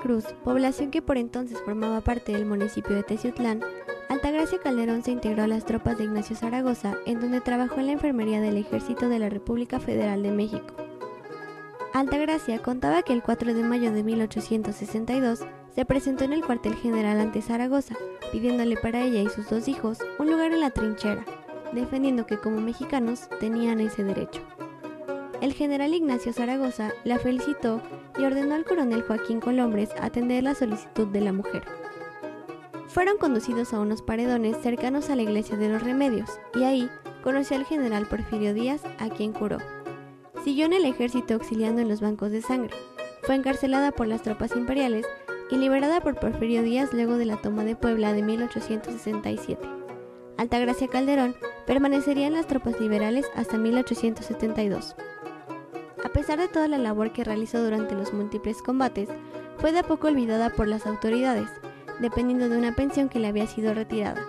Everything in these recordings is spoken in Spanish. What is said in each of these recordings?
Veracruz, población que por entonces formaba parte del municipio de Teciutlán, Altagracia Calderón se integró a las tropas de Ignacio Zaragoza, en donde trabajó en la enfermería del Ejército de la República Federal de México. Altagracia contaba que el 4 de mayo de 1862 se presentó en el cuartel general ante Zaragoza, pidiéndole para ella y sus dos hijos un lugar en la trinchera, defendiendo que como mexicanos tenían ese derecho. El general Ignacio Zaragoza la felicitó y ordenó al coronel Joaquín Colombres atender la solicitud de la mujer. Fueron conducidos a unos paredones cercanos a la iglesia de los Remedios y ahí conoció al general Porfirio Díaz, a quien curó. Siguió en el ejército auxiliando en los bancos de sangre. Fue encarcelada por las tropas imperiales y liberada por Porfirio Díaz luego de la toma de Puebla de 1867. Altagracia Calderón permanecería en las tropas liberales hasta 1872. A pesar de toda la labor que realizó durante los múltiples combates, fue de a poco olvidada por las autoridades, dependiendo de una pensión que le había sido retirada.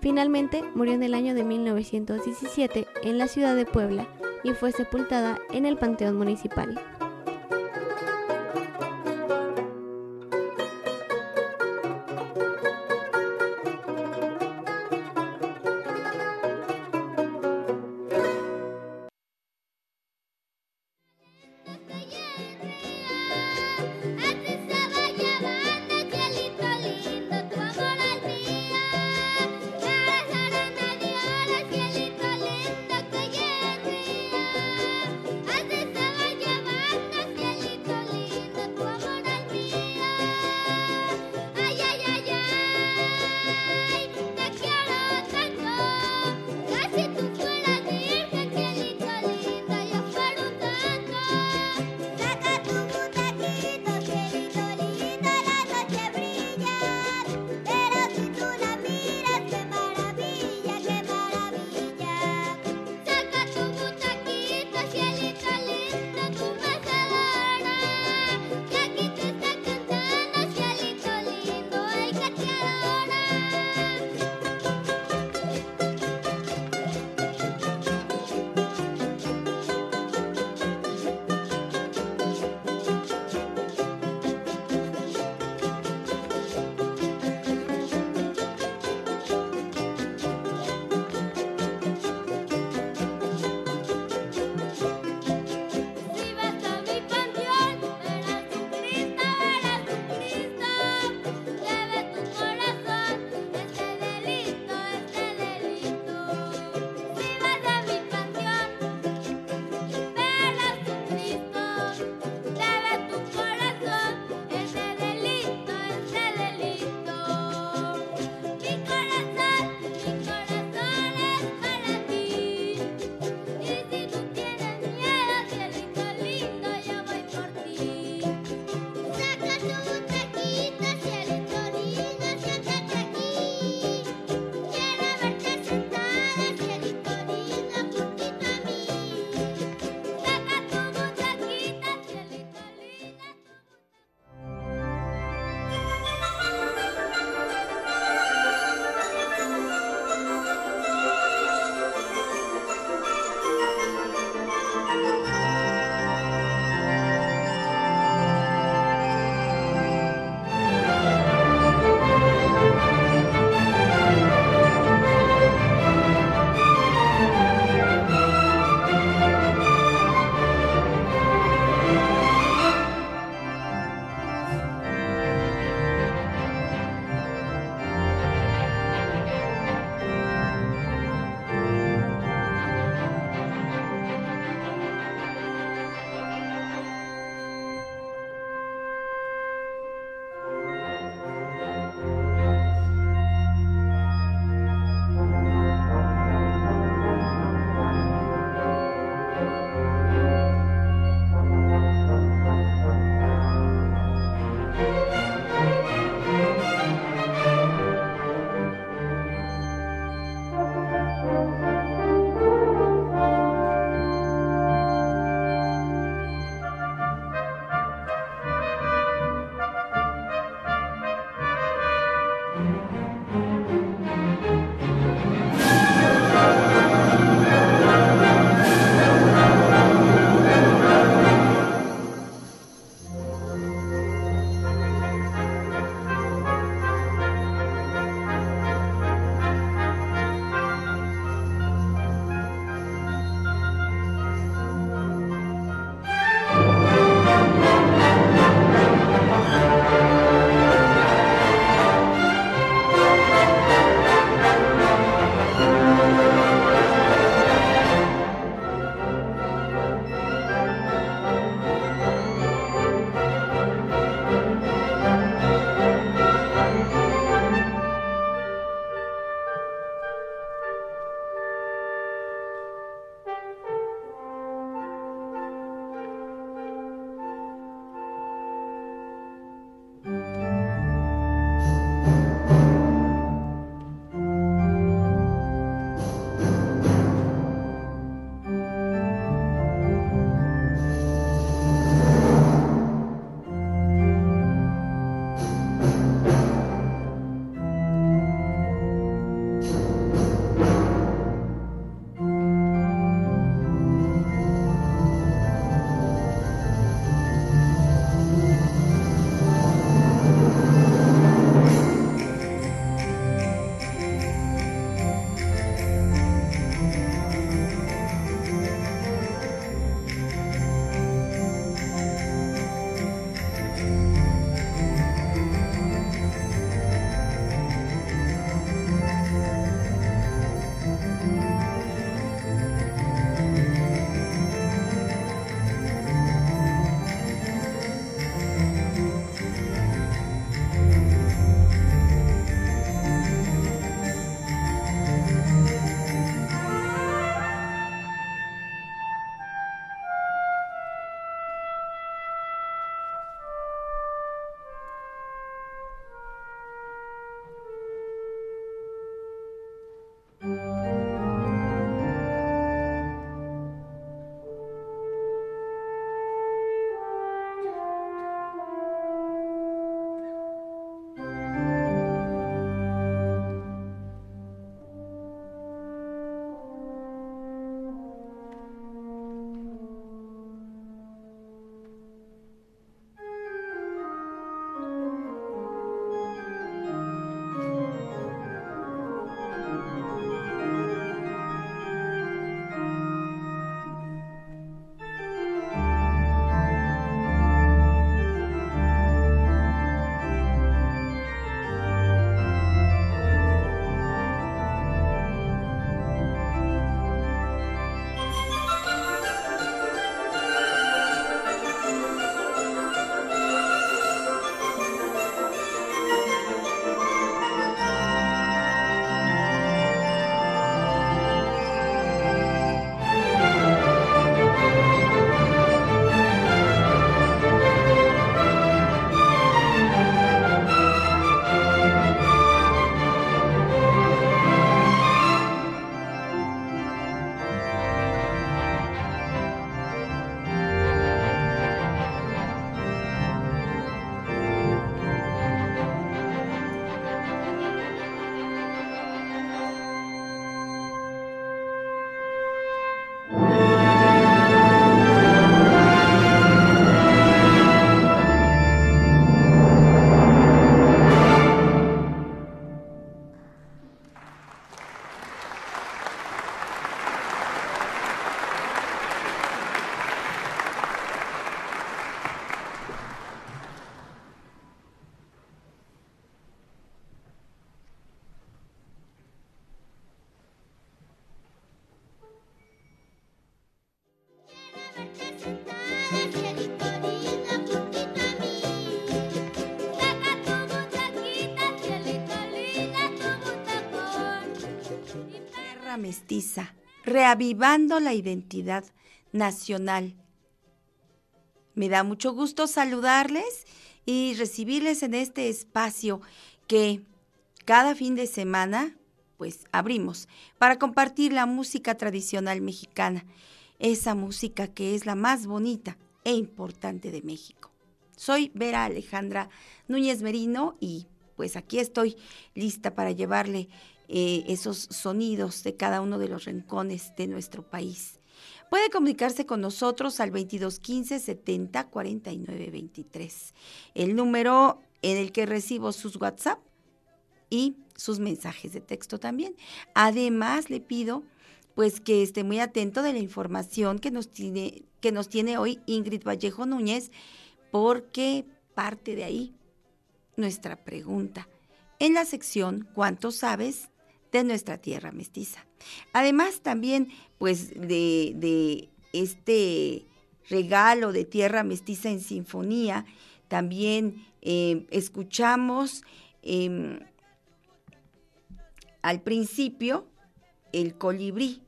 Finalmente, murió en el año de 1917 en la ciudad de Puebla y fue sepultada en el Panteón Municipal. Reavivando la identidad nacional. Me da mucho gusto saludarles y recibirles en este espacio que cada fin de semana pues abrimos para compartir la música tradicional mexicana, esa música que es la más bonita e importante de México. Soy Vera Alejandra Núñez Merino y pues aquí estoy lista para llevarle eh, esos sonidos de cada uno de los rincones de nuestro país. Puede comunicarse con nosotros al 2215 70 49 23, el número en el que recibo sus WhatsApp y sus mensajes de texto también. Además, le pido pues que esté muy atento de la información que nos tiene, que nos tiene hoy Ingrid Vallejo Núñez, porque parte de ahí nuestra pregunta en la sección ¿Cuánto sabes de nuestra tierra mestiza? Además también pues de, este regalo de tierra mestiza en sinfonía, también eh, escuchamos em, al principio el colibrí,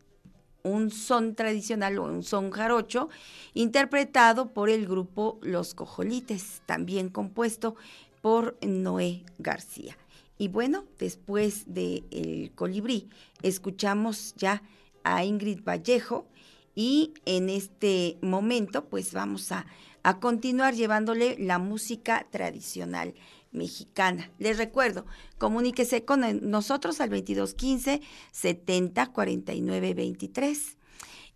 un son tradicional o un son jarocho, interpretado por el grupo Los Cojolites, también compuesto por Noé García. Y bueno, después de El Colibrí, escuchamos ya a Ingrid Vallejo y en este momento pues vamos a, a continuar llevándole la música tradicional mexicana. Les recuerdo, comuníquese con nosotros al 2215 70 49 23.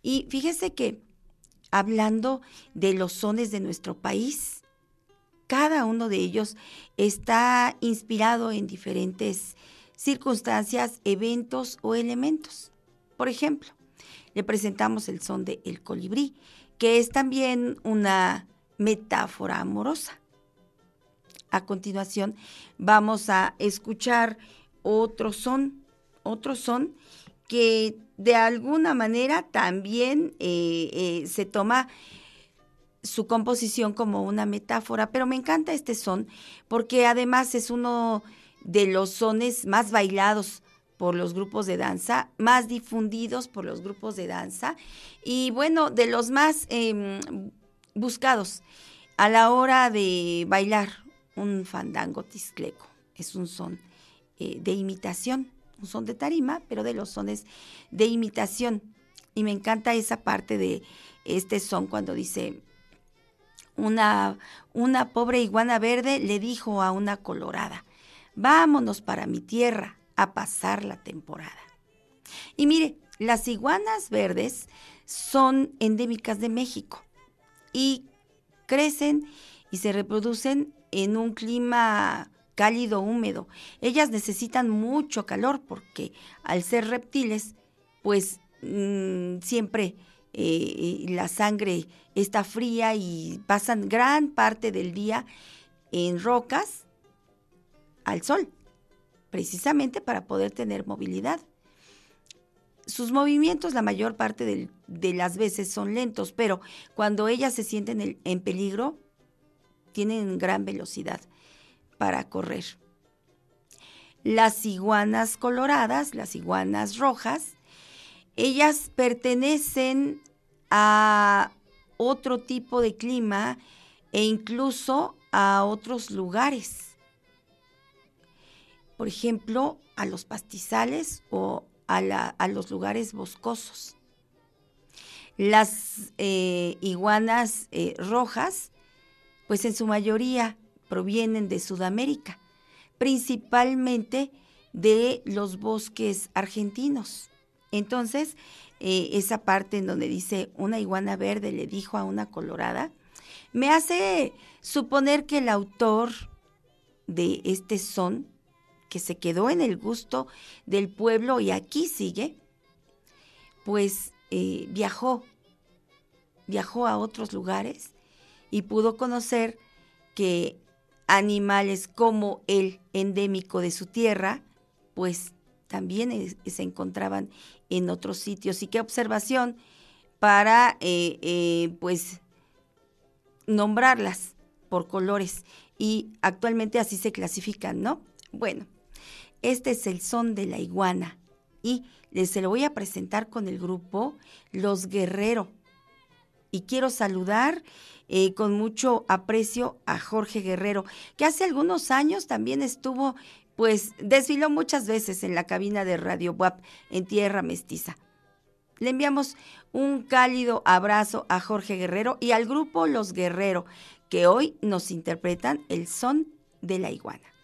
Y fíjese que hablando de los sones de nuestro país, cada uno de ellos está inspirado en diferentes circunstancias, eventos o elementos. Por ejemplo, le presentamos el son de El colibrí, que es también una metáfora amorosa. A continuación vamos a escuchar otro son, otro son que de alguna manera también eh, eh, se toma su composición como una metáfora, pero me encanta este son porque además es uno de los sones más bailados por los grupos de danza, más difundidos por los grupos de danza y bueno, de los más em, buscados a la hora de bailar un fandango tiscleco. Es un son eh, de imitación, un son de tarima, pero de los sones de imitación. Y me encanta esa parte de este son cuando dice, una, una pobre iguana verde le dijo a una colorada, vámonos para mi tierra a pasar la temporada. Y mire, las iguanas verdes son endémicas de México y crecen y se reproducen en un clima cálido húmedo. Ellas necesitan mucho calor porque al ser reptiles, pues mm, siempre eh, la sangre está fría y pasan gran parte del día en rocas al sol, precisamente para poder tener movilidad. Sus movimientos la mayor parte de las veces son lentos, pero cuando ellas se sienten en peligro, tienen gran velocidad para correr. Las iguanas coloradas, las iguanas rojas, ellas pertenecen a otro tipo de clima e incluso a otros lugares. Por ejemplo, a los pastizales o a, los lugares boscosos. Las eh, iguanas eh, rojas pues en su mayoría provienen de Sudamérica, principalmente de los bosques argentinos. Entonces, eh, esa parte en donde dice una iguana verde le dijo a una colorada, me hace suponer que el autor de este son, que se quedó en el gusto del pueblo y aquí sigue, pues eh, viajó, viajó a otros lugares y pudo conocer que animales como el endémico de su tierra, pues también se encontraban en otros sitios. Y qué observación para, eh, eh, pues, nombrarlas por colores. Y actualmente así se clasifican, ¿no? Bueno, este es el son de la iguana y se lo voy a presentar con el grupo Los Guerrero. Y quiero saludar eh, con mucho aprecio a Jorge Guerrero, que hace algunos años también estuvo, pues desfiló muchas veces en la cabina de Radio WAP en Tierra Mestiza. Le enviamos un cálido abrazo a Jorge Guerrero y al grupo Los Guerrero, que hoy nos interpretan el son de la iguana.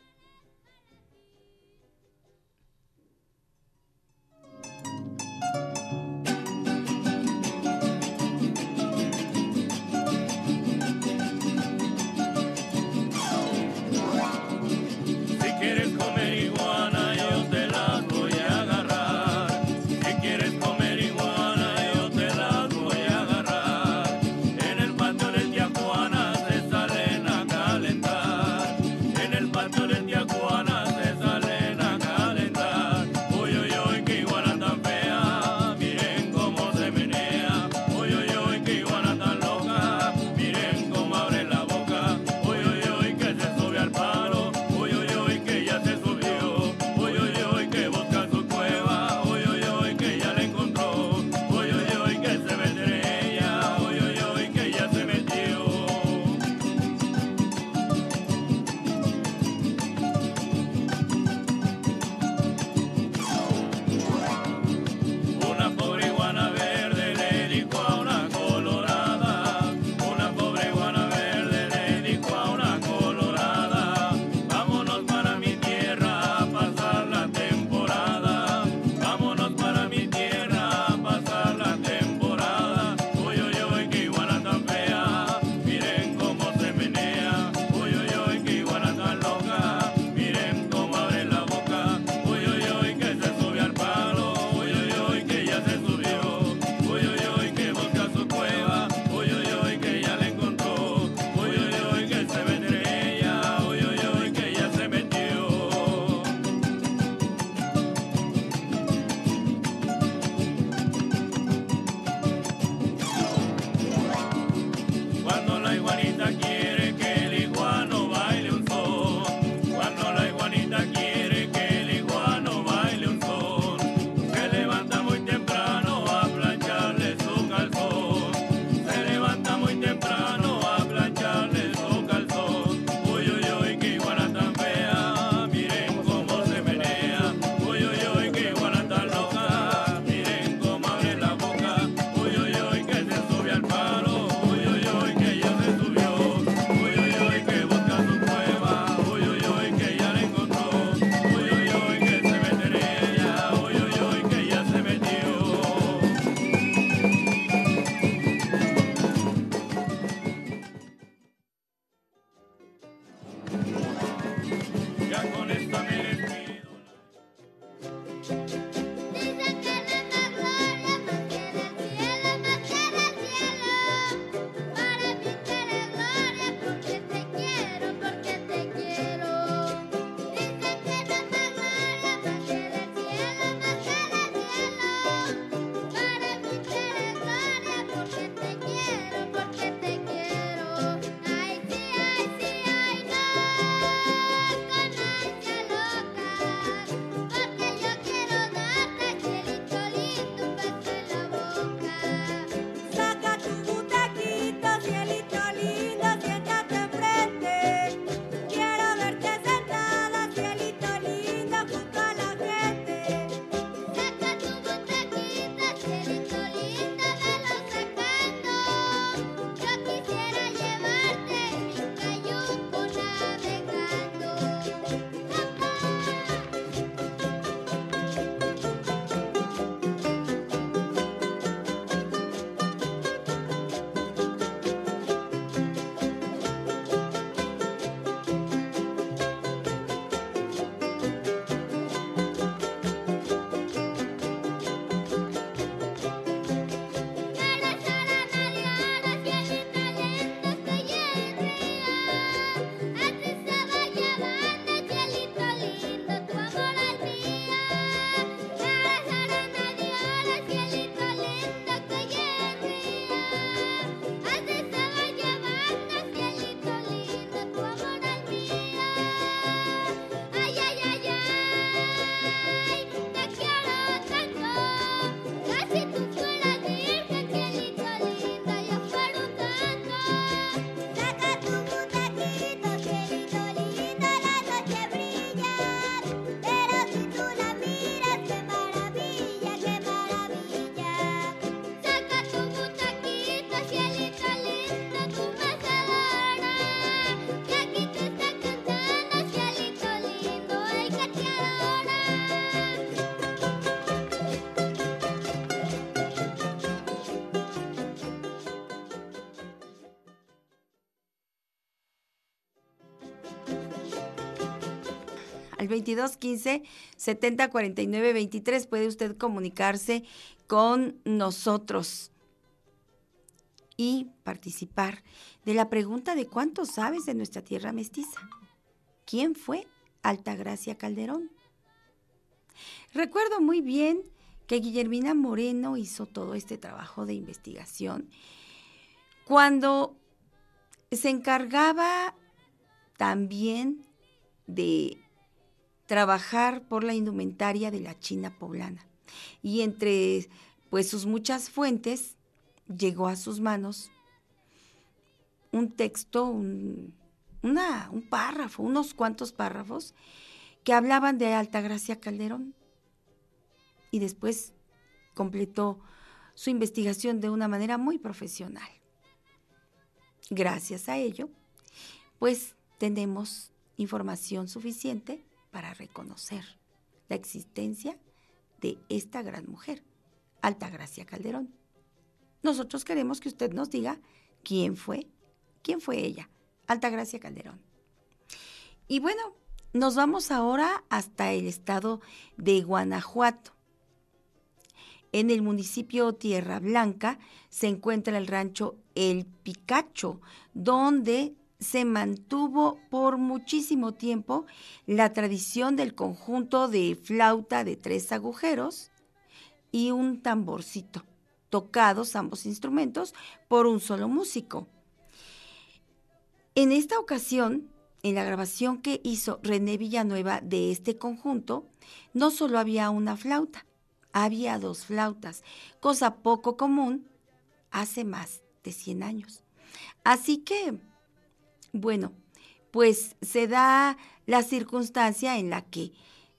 Al 2215 70 49 23 puede usted comunicarse con nosotros y participar de la pregunta de cuánto sabes de nuestra tierra mestiza. ¿Quién fue Altagracia Calderón? Recuerdo muy bien que Guillermina Moreno hizo todo este trabajo de investigación cuando se encargaba también de trabajar por la indumentaria de la China poblana. Y entre pues sus muchas fuentes llegó a sus manos un texto, un, un párrafo, unos cuantos párrafos que hablaban de Altagracia Calderón. Y después completó su investigación de una manera muy profesional. Gracias a ello, pues tenemos información suficiente para reconocer la existencia de esta gran mujer, Altagracia Calderón. Nosotros queremos que usted nos diga quién fue, quién fue ella, Altagracia Calderón. Y bueno, nos vamos ahora hasta el estado de Guanajuato. En el municipio Tierra Blanca se encuentra el rancho El Picacho, donde se mantuvo por muchísimo tiempo la tradición del conjunto de flauta de tres agujeros y un tamborcito, tocados ambos instrumentos por un solo músico. En esta ocasión, en la grabación que hizo René Villanueva de este conjunto, no solo había una flauta, había dos flautas, cosa poco común hace más de 100 años. Así que, bueno, pues se da la circunstancia en la que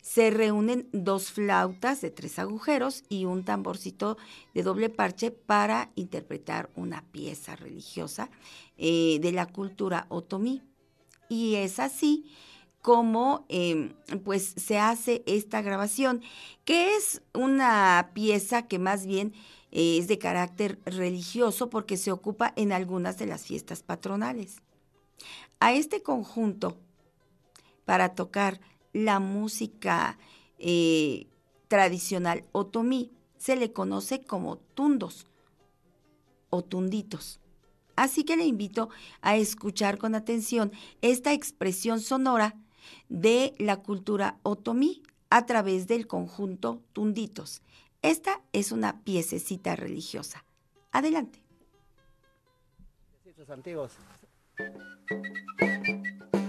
se reúnen dos flautas de tres agujeros y un tamborcito de doble parche para interpretar una pieza religiosa eh, de la cultura otomí. Y es así cómo em, pues se hace esta grabación, que es una pieza que más bien eh, es de carácter religioso porque se ocupa en algunas de las fiestas patronales. A este conjunto, para tocar la música eh, tradicional otomí, se le conoce como tundos o tunditos. Así que le invito a escuchar con atención esta expresión sonora de la cultura otomí a través del conjunto Tunditos. Esta es una piececita religiosa. Adelante. Antiguos. Thank you.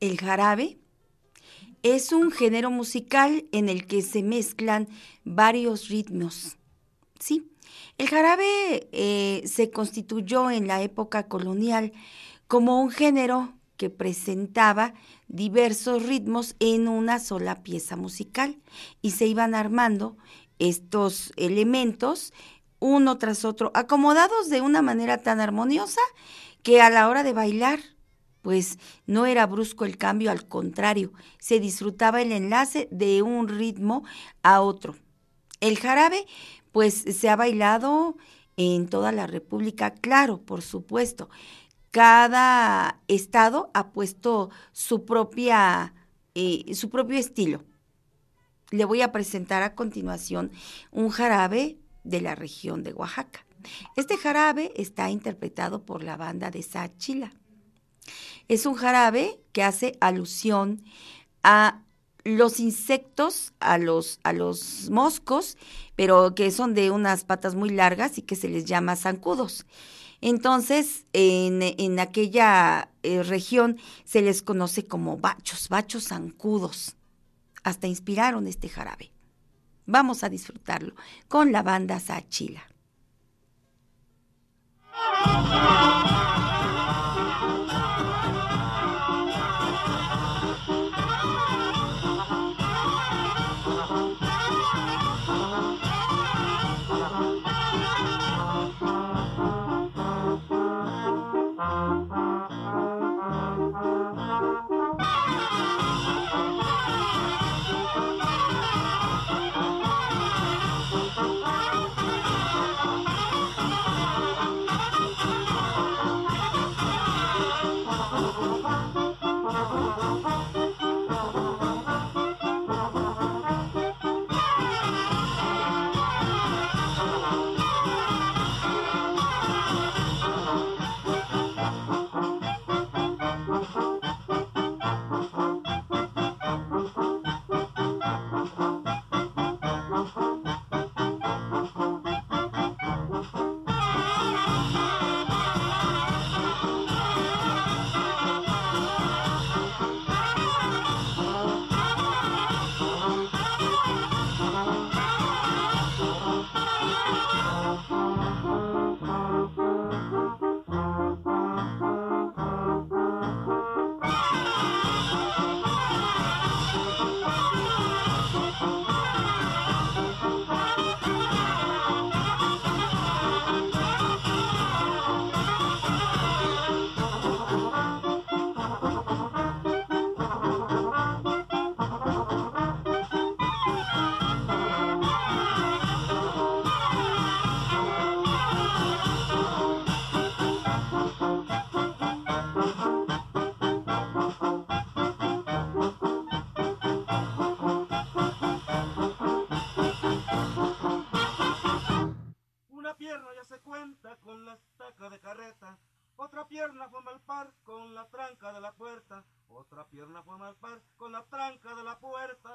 El jarabe es un género musical en el que se mezclan varios ritmos. Sí, el jarabe eh, se constituyó en la época colonial como un género que presentaba diversos ritmos en una sola pieza musical y se iban armando estos elementos uno tras otro, acomodados de una manera tan armoniosa que a la hora de bailar, pues no era brusco el cambio, al contrario, se disfrutaba el enlace de un ritmo a otro. El jarabe, pues se ha bailado en toda la República, claro, por supuesto. Cada estado ha puesto su propia, eh, su propio estilo. Le voy a presentar a continuación un jarabe de la región de Oaxaca. Este jarabe está interpretado por la banda de Sachila. Es un jarabe que hace alusión a los insectos, a los, a los moscos, pero que son de unas patas muy largas y que se les llama zancudos. Entonces, en, aquella eh, región se les conoce como bachos, bachos zancudos. Hasta inspiraron este jarabe. Vamos a disfrutarlo con la banda Sachila.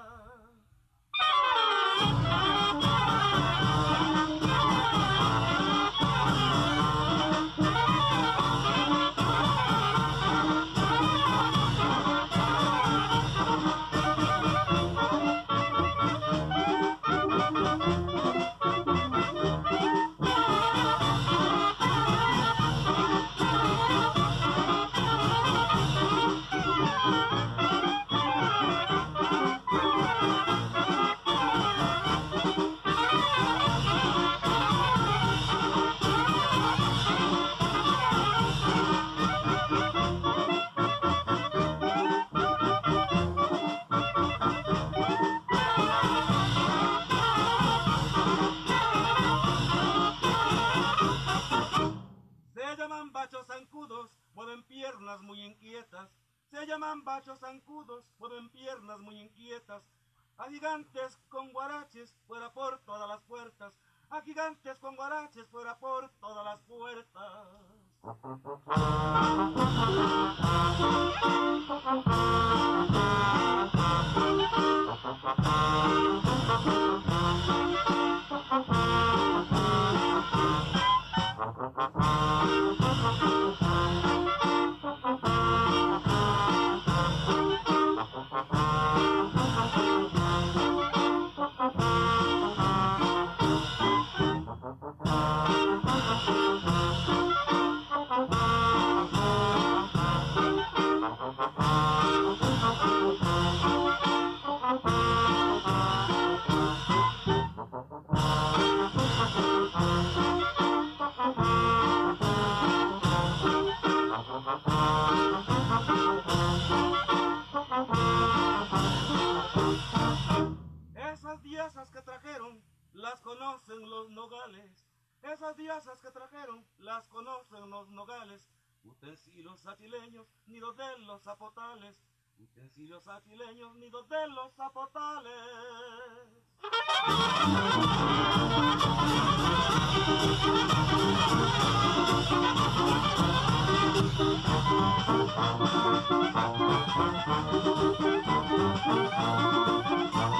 Bachos gigantes con guaraches fuera por todas las puertas, a gigantes con guaraches fuera por todas las puertas. rosales. Esas diosas que trajeron las conocen los nogales. Utensilios atileños, nidos de los zapotales. Utensilios atileños, nidos de los zapotales.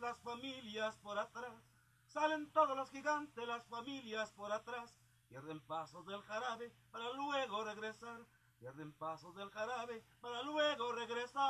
las familias por atrás. Salen todos los gigantes, las familias por atrás. Pierden pasos del jarabe para luego regresar. Pierden pasos del jarabe para luego regresar.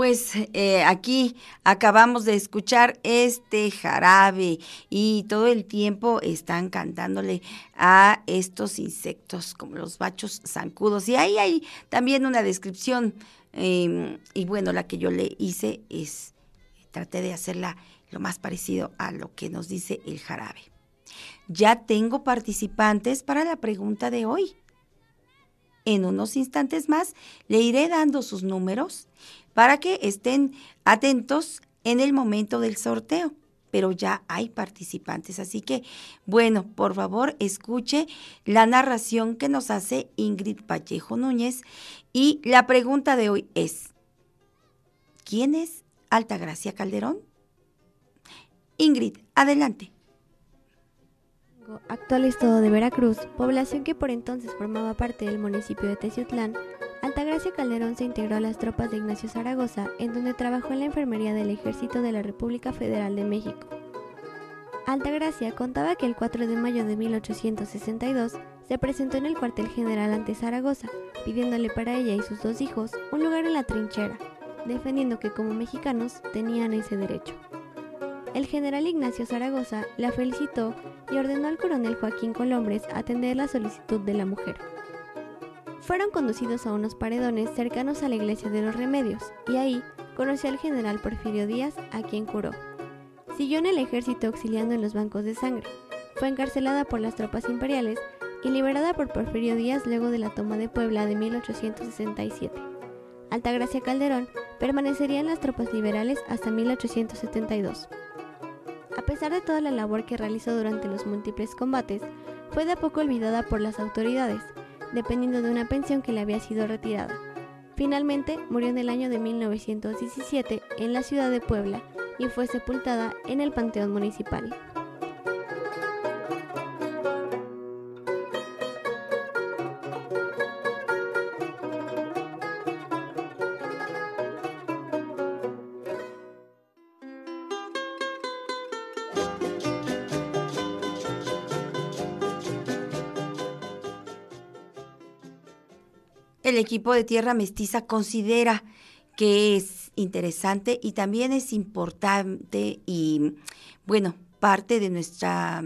Pues eh, aquí acabamos de escuchar este jarabe y todo el tiempo están cantándole a estos insectos como los bachos zancudos. Y ahí hay también una descripción eh, y bueno, la que yo le hice es, traté de hacerla lo más parecido a lo que nos dice el jarabe. Ya tengo participantes para la pregunta de hoy. En unos instantes más le iré dando sus números para que estén atentos en el momento del sorteo. Pero ya hay participantes, así que bueno, por favor escuche la narración que nos hace Ingrid Vallejo Núñez y la pregunta de hoy es, ¿quién es Altagracia Calderón? Ingrid, adelante. Actual estado de Veracruz, población que por entonces formaba parte del municipio de Teciutlán, Altagracia Calderón se integró a las tropas de Ignacio Zaragoza, en donde trabajó en la enfermería del Ejército de la República Federal de México. Altagracia contaba que el 4 de mayo de 1862 se presentó en el cuartel general ante Zaragoza, pidiéndole para ella y sus dos hijos un lugar en la trinchera, defendiendo que como mexicanos tenían ese derecho. El general Ignacio Zaragoza la felicitó y ordenó al coronel Joaquín Colombres atender la solicitud de la mujer. Fueron conducidos a unos paredones cercanos a la iglesia de los Remedios, y ahí conoció al general Porfirio Díaz, a quien curó. Siguió en el ejército auxiliando en los bancos de sangre. Fue encarcelada por las tropas imperiales y liberada por Porfirio Díaz luego de la toma de Puebla de 1867. Altagracia Calderón permanecería en las tropas liberales hasta 1872. A pesar de toda la labor que realizó durante los múltiples combates, fue de a poco olvidada por las autoridades, dependiendo de una pensión que le había sido retirada. Finalmente, murió en el año de 1917 en la ciudad de Puebla y fue sepultada en el Panteón Municipal. Equipo de Tierra Mestiza considera que es interesante y también es importante y, bueno, parte de nuestra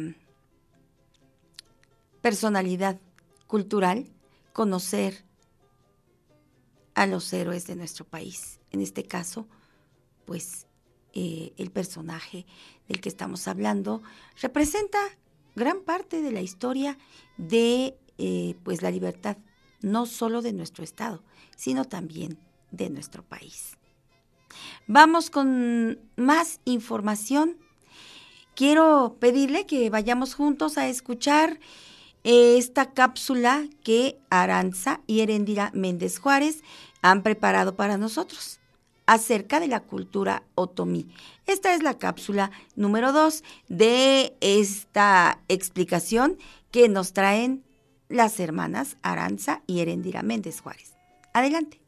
personalidad cultural conocer a los héroes de nuestro país. En este caso, pues eh, el personaje del que estamos hablando representa gran parte de la historia de eh, pues la libertad, no solo de nuestro estado, sino también de nuestro país. Vamos con más información. Quiero pedirle que vayamos juntos a escuchar esta cápsula que Aranza y Herendira Méndez Juárez han preparado para nosotros acerca de la cultura otomí. Esta es la cápsula número dos de esta explicación que nos traen las hermanas Aranza y Herendira Méndez Juárez. Adelante.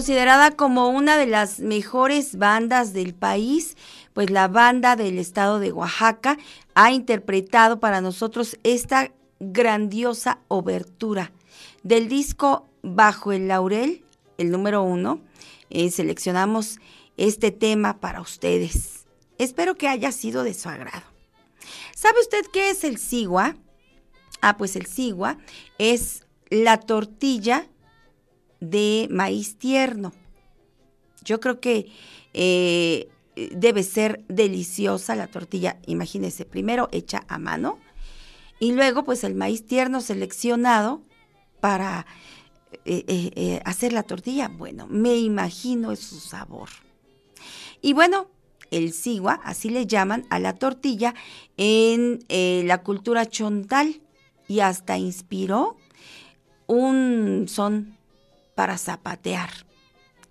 Considerada como una de las mejores bandas del país, pues la banda del estado de Oaxaca ha interpretado para nosotros esta grandiosa obertura del disco Bajo el Laurel, el número uno. Eh, seleccionamos este tema para ustedes. Espero que haya sido de su agrado. ¿Sabe usted qué es el sigua? Ah, pues el sigua es la tortilla de maíz tierno. Yo creo que eh, debe ser deliciosa la tortilla, imagínense, primero hecha a mano y luego pues el maíz tierno seleccionado para eh, eh, hacer la tortilla. Bueno, me imagino su sabor. Y bueno, el sigua, así le llaman a la tortilla en la cultura chontal y hasta inspiró un son para zapatear.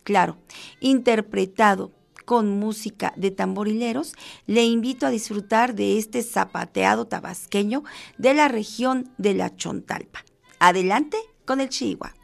Claro, interpretado con música de tamborileros, le invito a disfrutar de este zapateado tabasqueño de la región de la Chontalpa. Adelante con el chihuahua.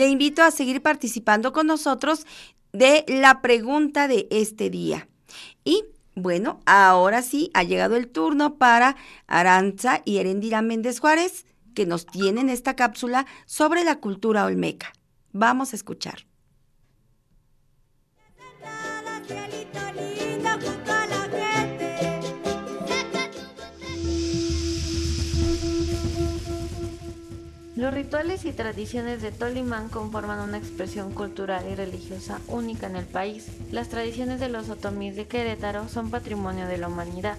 Le invito a seguir participando con nosotros de la pregunta de este día. Y bueno, ahora sí ha llegado el turno para Aranza y Erendira Méndez Juárez, que nos tienen esta cápsula sobre la cultura olmeca. Vamos a escuchar. Los rituales y tradiciones de Tolimán conforman una expresión cultural y religiosa única en el país. Las tradiciones de los otomís de Querétaro son patrimonio de la humanidad.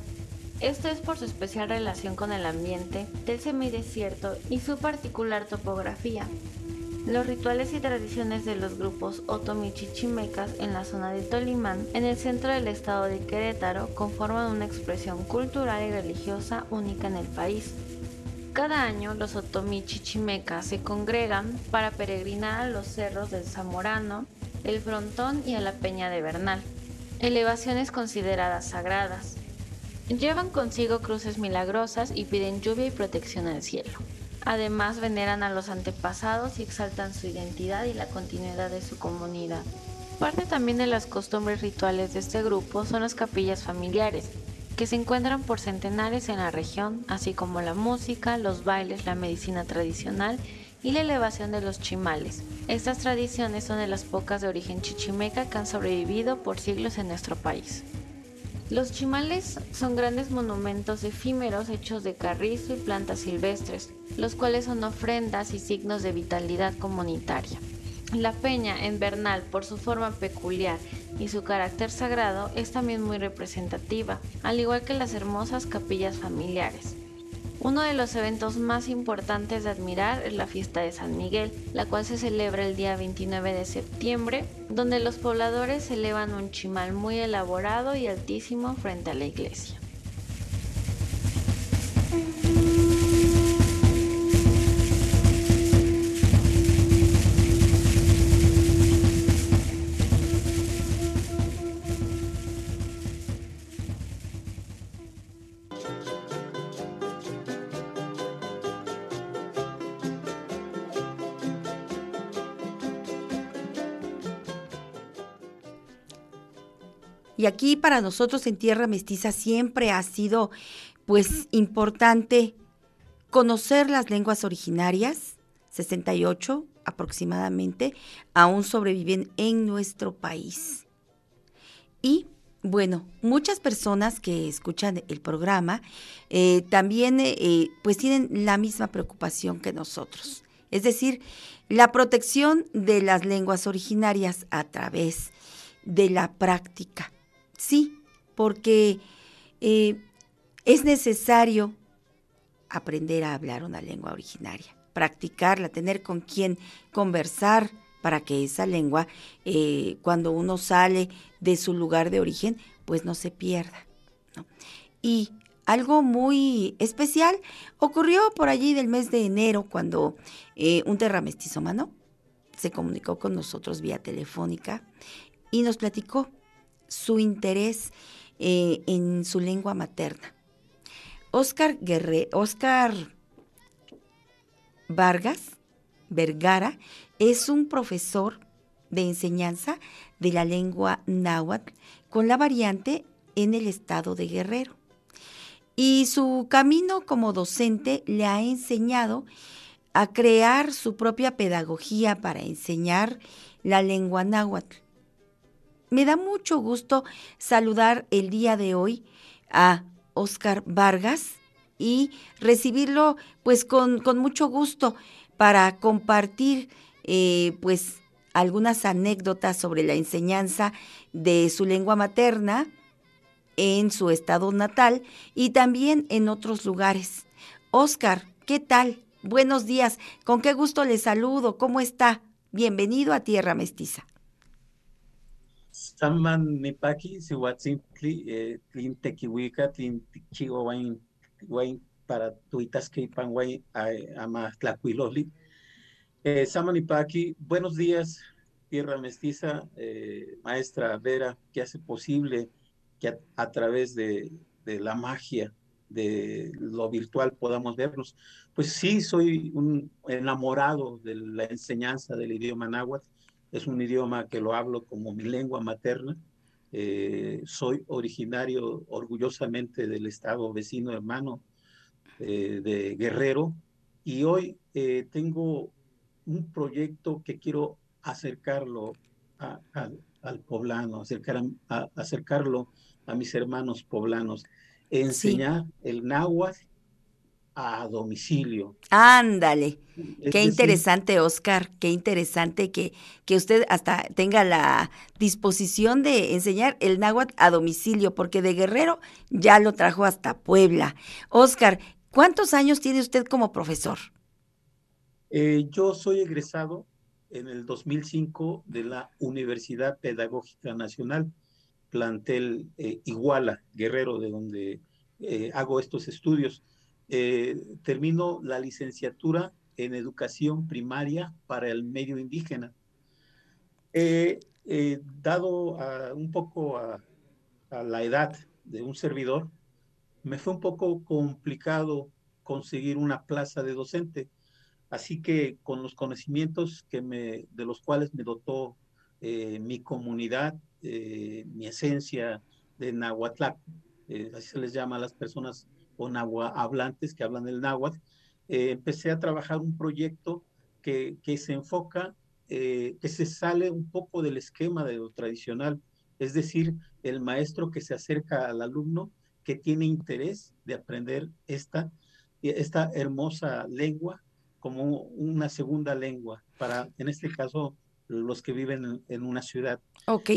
Esto es por su especial relación con el ambiente del semidesierto y su particular topografía. Los rituales y tradiciones de los grupos otomi-chichimecas en la zona de Tolimán, en el centro del estado de Querétaro, conforman una expresión cultural y religiosa única en el país. Cada año los otomí chichimecas se congregan para peregrinar a los cerros del Zamorano el frontón y a la peña de Bernal, elevaciones consideradas sagradas. Llevan consigo cruces milagrosas y piden lluvia y protección al cielo. Además veneran a los antepasados y exaltan su identidad y la continuidad de su comunidad. Parte también de las costumbres rituales de este grupo son las capillas familiares, que se encuentran por centenares en la región, así como la música, los bailes, la medicina tradicional y la elevación de los chimales. Estas tradiciones son de las pocas de origen chichimeca que han sobrevivido por siglos en nuestro país. Los chimales son grandes monumentos efímeros hechos de carrizo y plantas silvestres, los cuales son ofrendas y signos de vitalidad comunitaria. La peña en por su forma peculiar y su carácter sagrado, es también muy representativa, al igual que las hermosas capillas familiares. Uno de los eventos más importantes de admirar es la fiesta de San Miguel, la cual se celebra el día 29 de septiembre, donde los pobladores elevan un chimal muy elaborado y altísimo frente a la iglesia. Y aquí para nosotros en Tierra Mestiza siempre ha sido pues importante conocer las lenguas originarias, 68 aproximadamente, aún sobreviven en nuestro país. Y bueno, muchas personas que escuchan el programa eh, también eh, pues tienen la misma preocupación que nosotros. Es decir, la protección de las lenguas originarias a través de la práctica. Sí, porque eh, es necesario aprender a hablar una lengua originaria, practicarla, tener con quien conversar para que esa lengua, eh, cuando uno sale de su lugar de origen, pues no se pierda. Y algo muy especial ocurrió por allí del mes de enero, cuando eh, un terramestizomano se comunicó con nosotros vía telefónica y nos platicó su interés eh, en su lengua materna. Oscar Guerre, Oscar Vargas Vergara es un profesor de enseñanza de la lengua náhuatl con la variante en el estado de Guerrero. Y su camino como docente le ha enseñado a crear su propia pedagogía para enseñar la lengua náhuatl. Me da mucho gusto saludar el día de hoy a Oscar Vargas y recibirlo pues con, con mucho gusto para compartir eh, pues algunas anécdotas sobre la enseñanza de su lengua materna en su estado natal y también en otros lugares. Oscar, ¿qué tal? Buenos días, con qué gusto le saludo, ¿cómo está? Bienvenido a Tierra Mestiza. Saman nipaki, sihuatzintli, eh, tlin tequihuica, tlin tichigo wain, wain para tuitasqueipan wain ama tlacuiloli. Eh, Saman nipaki, buenos días, Tierra Mestiza, eh, maestra Vera, que hace posible que a, a través de, de, la magia de lo virtual podamos vernos. Pues sí, soy un enamorado de la enseñanza del idioma náhuatl es un idioma que lo hablo como mi lengua materna. Eh, soy originario orgullosamente del estado vecino hermano eh, de Guerrero y hoy eh, tengo un proyecto que quiero acercarlo a, a, al poblano, acercar a, acercarlo a mis hermanos poblanos, enseñar sí. el náhuatl a domicilio. Ándale, es qué decir, interesante, Oscar, qué interesante que, que usted hasta tenga la disposición de enseñar el náhuatl a domicilio, porque de Guerrero ya lo trajo hasta Puebla. Oscar, ¿cuántos años tiene usted como profesor? Eh, yo soy egresado en el 2005 de la Universidad Pedagógica Nacional, plantel eh, Iguala, Guerrero, de donde eh, hago estos estudios. Eh, termino la licenciatura en educación primaria para el medio indígena. Eh, eh, dado a, un poco a, a la edad de un servidor, me fue un poco complicado conseguir una plaza de docente. Así que con los conocimientos que me, de los cuales me dotó eh, mi comunidad, eh, mi esencia de Nahuatl, eh, así se les llama a las personas o hablantes que hablan el náhuatl, empecé a trabajar un proyecto que, que se enfoca, que se sale un poco del esquema de lo tradicional, es decir, el maestro que se acerca al alumno que tiene interés de aprender esta, esta hermosa lengua como una segunda lengua para, en este caso, los que viven en, una ciudad. Ok,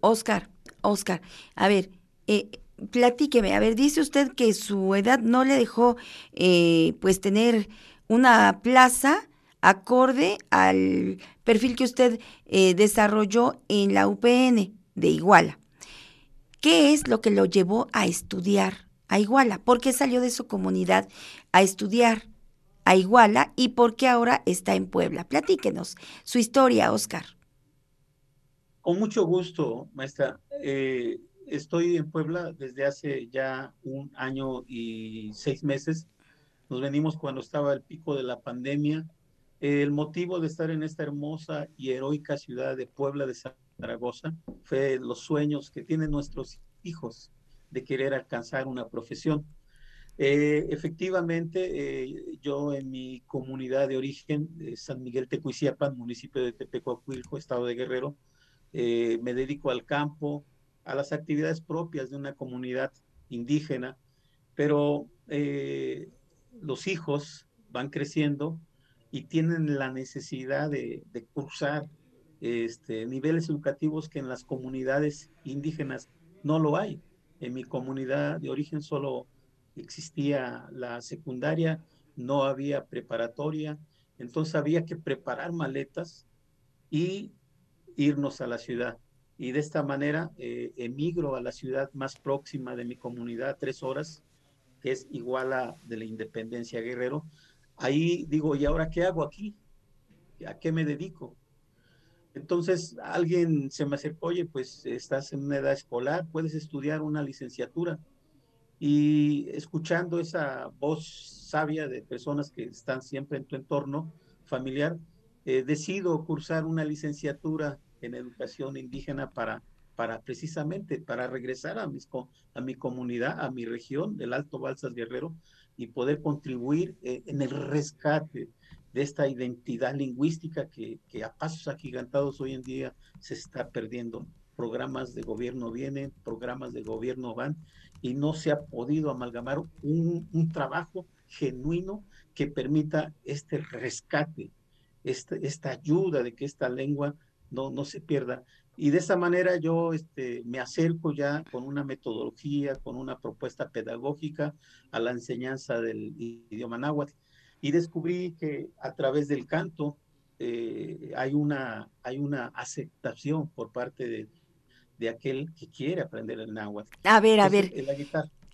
Oscar, Oscar, a ver, eh, platíqueme, a ver, dice usted que su edad no le dejó, eh, pues, tener una plaza acorde al perfil que usted eh, desarrolló en la UPN de Iguala. ¿Qué es lo que lo llevó a estudiar a Iguala? ¿Por qué salió de su comunidad a estudiar? a Iguala y por qué ahora está en Puebla. Platíquenos su historia, Oscar. Con mucho gusto, maestra. Eh, estoy en Puebla desde hace ya un año y seis meses. Nos venimos cuando estaba el pico de la pandemia. el motivo de estar en esta hermosa y heroica ciudad de Puebla de Zaragoza fue los sueños que tienen nuestros hijos de querer alcanzar una profesión. Eh, efectivamente, eh, yo en mi comunidad de origen, San Miguel Tecuiciapan, municipio de Tepecuacuilco, estado de Guerrero, eh, me dedico al campo, a las actividades propias de una comunidad indígena, pero los hijos van creciendo y tienen la necesidad de, de cursar este, niveles educativos que en las comunidades indígenas no lo hay. En mi comunidad de origen solo existía la secundaria, no había preparatoria, entonces había que preparar maletas y irnos a la ciudad. Y de esta manera eh, emigro a la ciudad más próxima de mi comunidad, tres horas, que es igual a de la Independencia Guerrero. Ahí digo, ¿y ahora qué hago aquí? ¿A qué me dedico? Entonces alguien se me acercó, oye, pues estás en una edad escolar, puedes estudiar una licenciatura y escuchando esa voz sabia de personas que están siempre en tu entorno familiar, eh, decido cursar una licenciatura en educación indígena para, para precisamente para regresar a, mis, a mi comunidad, a mi región del Alto Balsas Guerrero y poder contribuir eh, en el rescate de esta identidad lingüística que, que a pasos agigantados hoy en día se está perdiendo. Programas de gobierno vienen, programas de gobierno van y no se ha podido amalgamar un, un trabajo genuino que permita este rescate, este, esta ayuda de que esta lengua no, no se pierda. Y de esa manera yo este, me acerco ya con una metodología, con una propuesta pedagógica a la enseñanza del idioma náhuatl y descubrí que a través del canto eh, hay, una, hay una aceptación por parte de, de aquel que quiere aprender el náhuatl. A ver, a ver.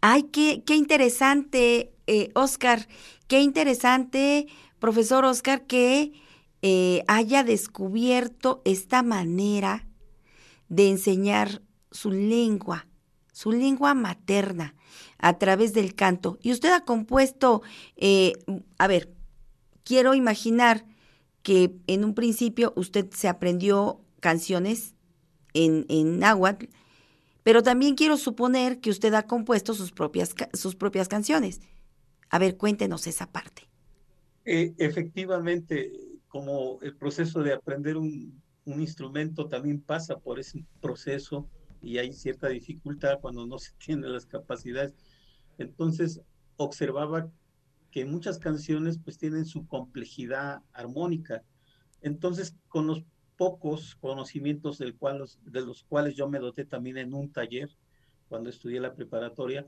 Ay, qué, qué interesante, eh, Oscar, qué interesante, profesor Oscar, que eh, haya descubierto esta manera de enseñar su lengua, su lengua materna, a través del canto. Y usted ha compuesto, eh, a ver, quiero imaginar que en un principio usted se aprendió canciones en, en náhuatl, pero también quiero suponer que usted ha compuesto sus propias, sus propias canciones. A ver, cuéntenos esa parte. Eh, efectivamente, como el proceso de aprender un, instrumento también pasa por ese proceso y hay cierta dificultad cuando no se tienen las capacidades. Entonces, observaba que muchas canciones pues tienen su complejidad armónica. Entonces, con los pocos conocimientos del cual, de los cuales yo me doté también en un taller cuando estudié la preparatoria.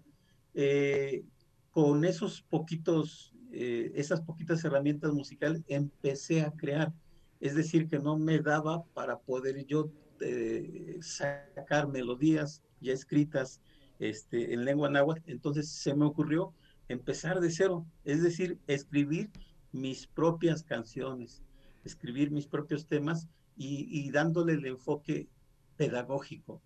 Eh, con esos poquitos, eh, esas poquitas herramientas musicales empecé a crear. Es decir, que no me daba para poder yo eh, sacar melodías ya escritas este, en lengua náhuatl. Entonces se me ocurrió empezar de cero, es decir, escribir mis propias canciones, escribir mis propios temas y, dándole el enfoque pedagógico,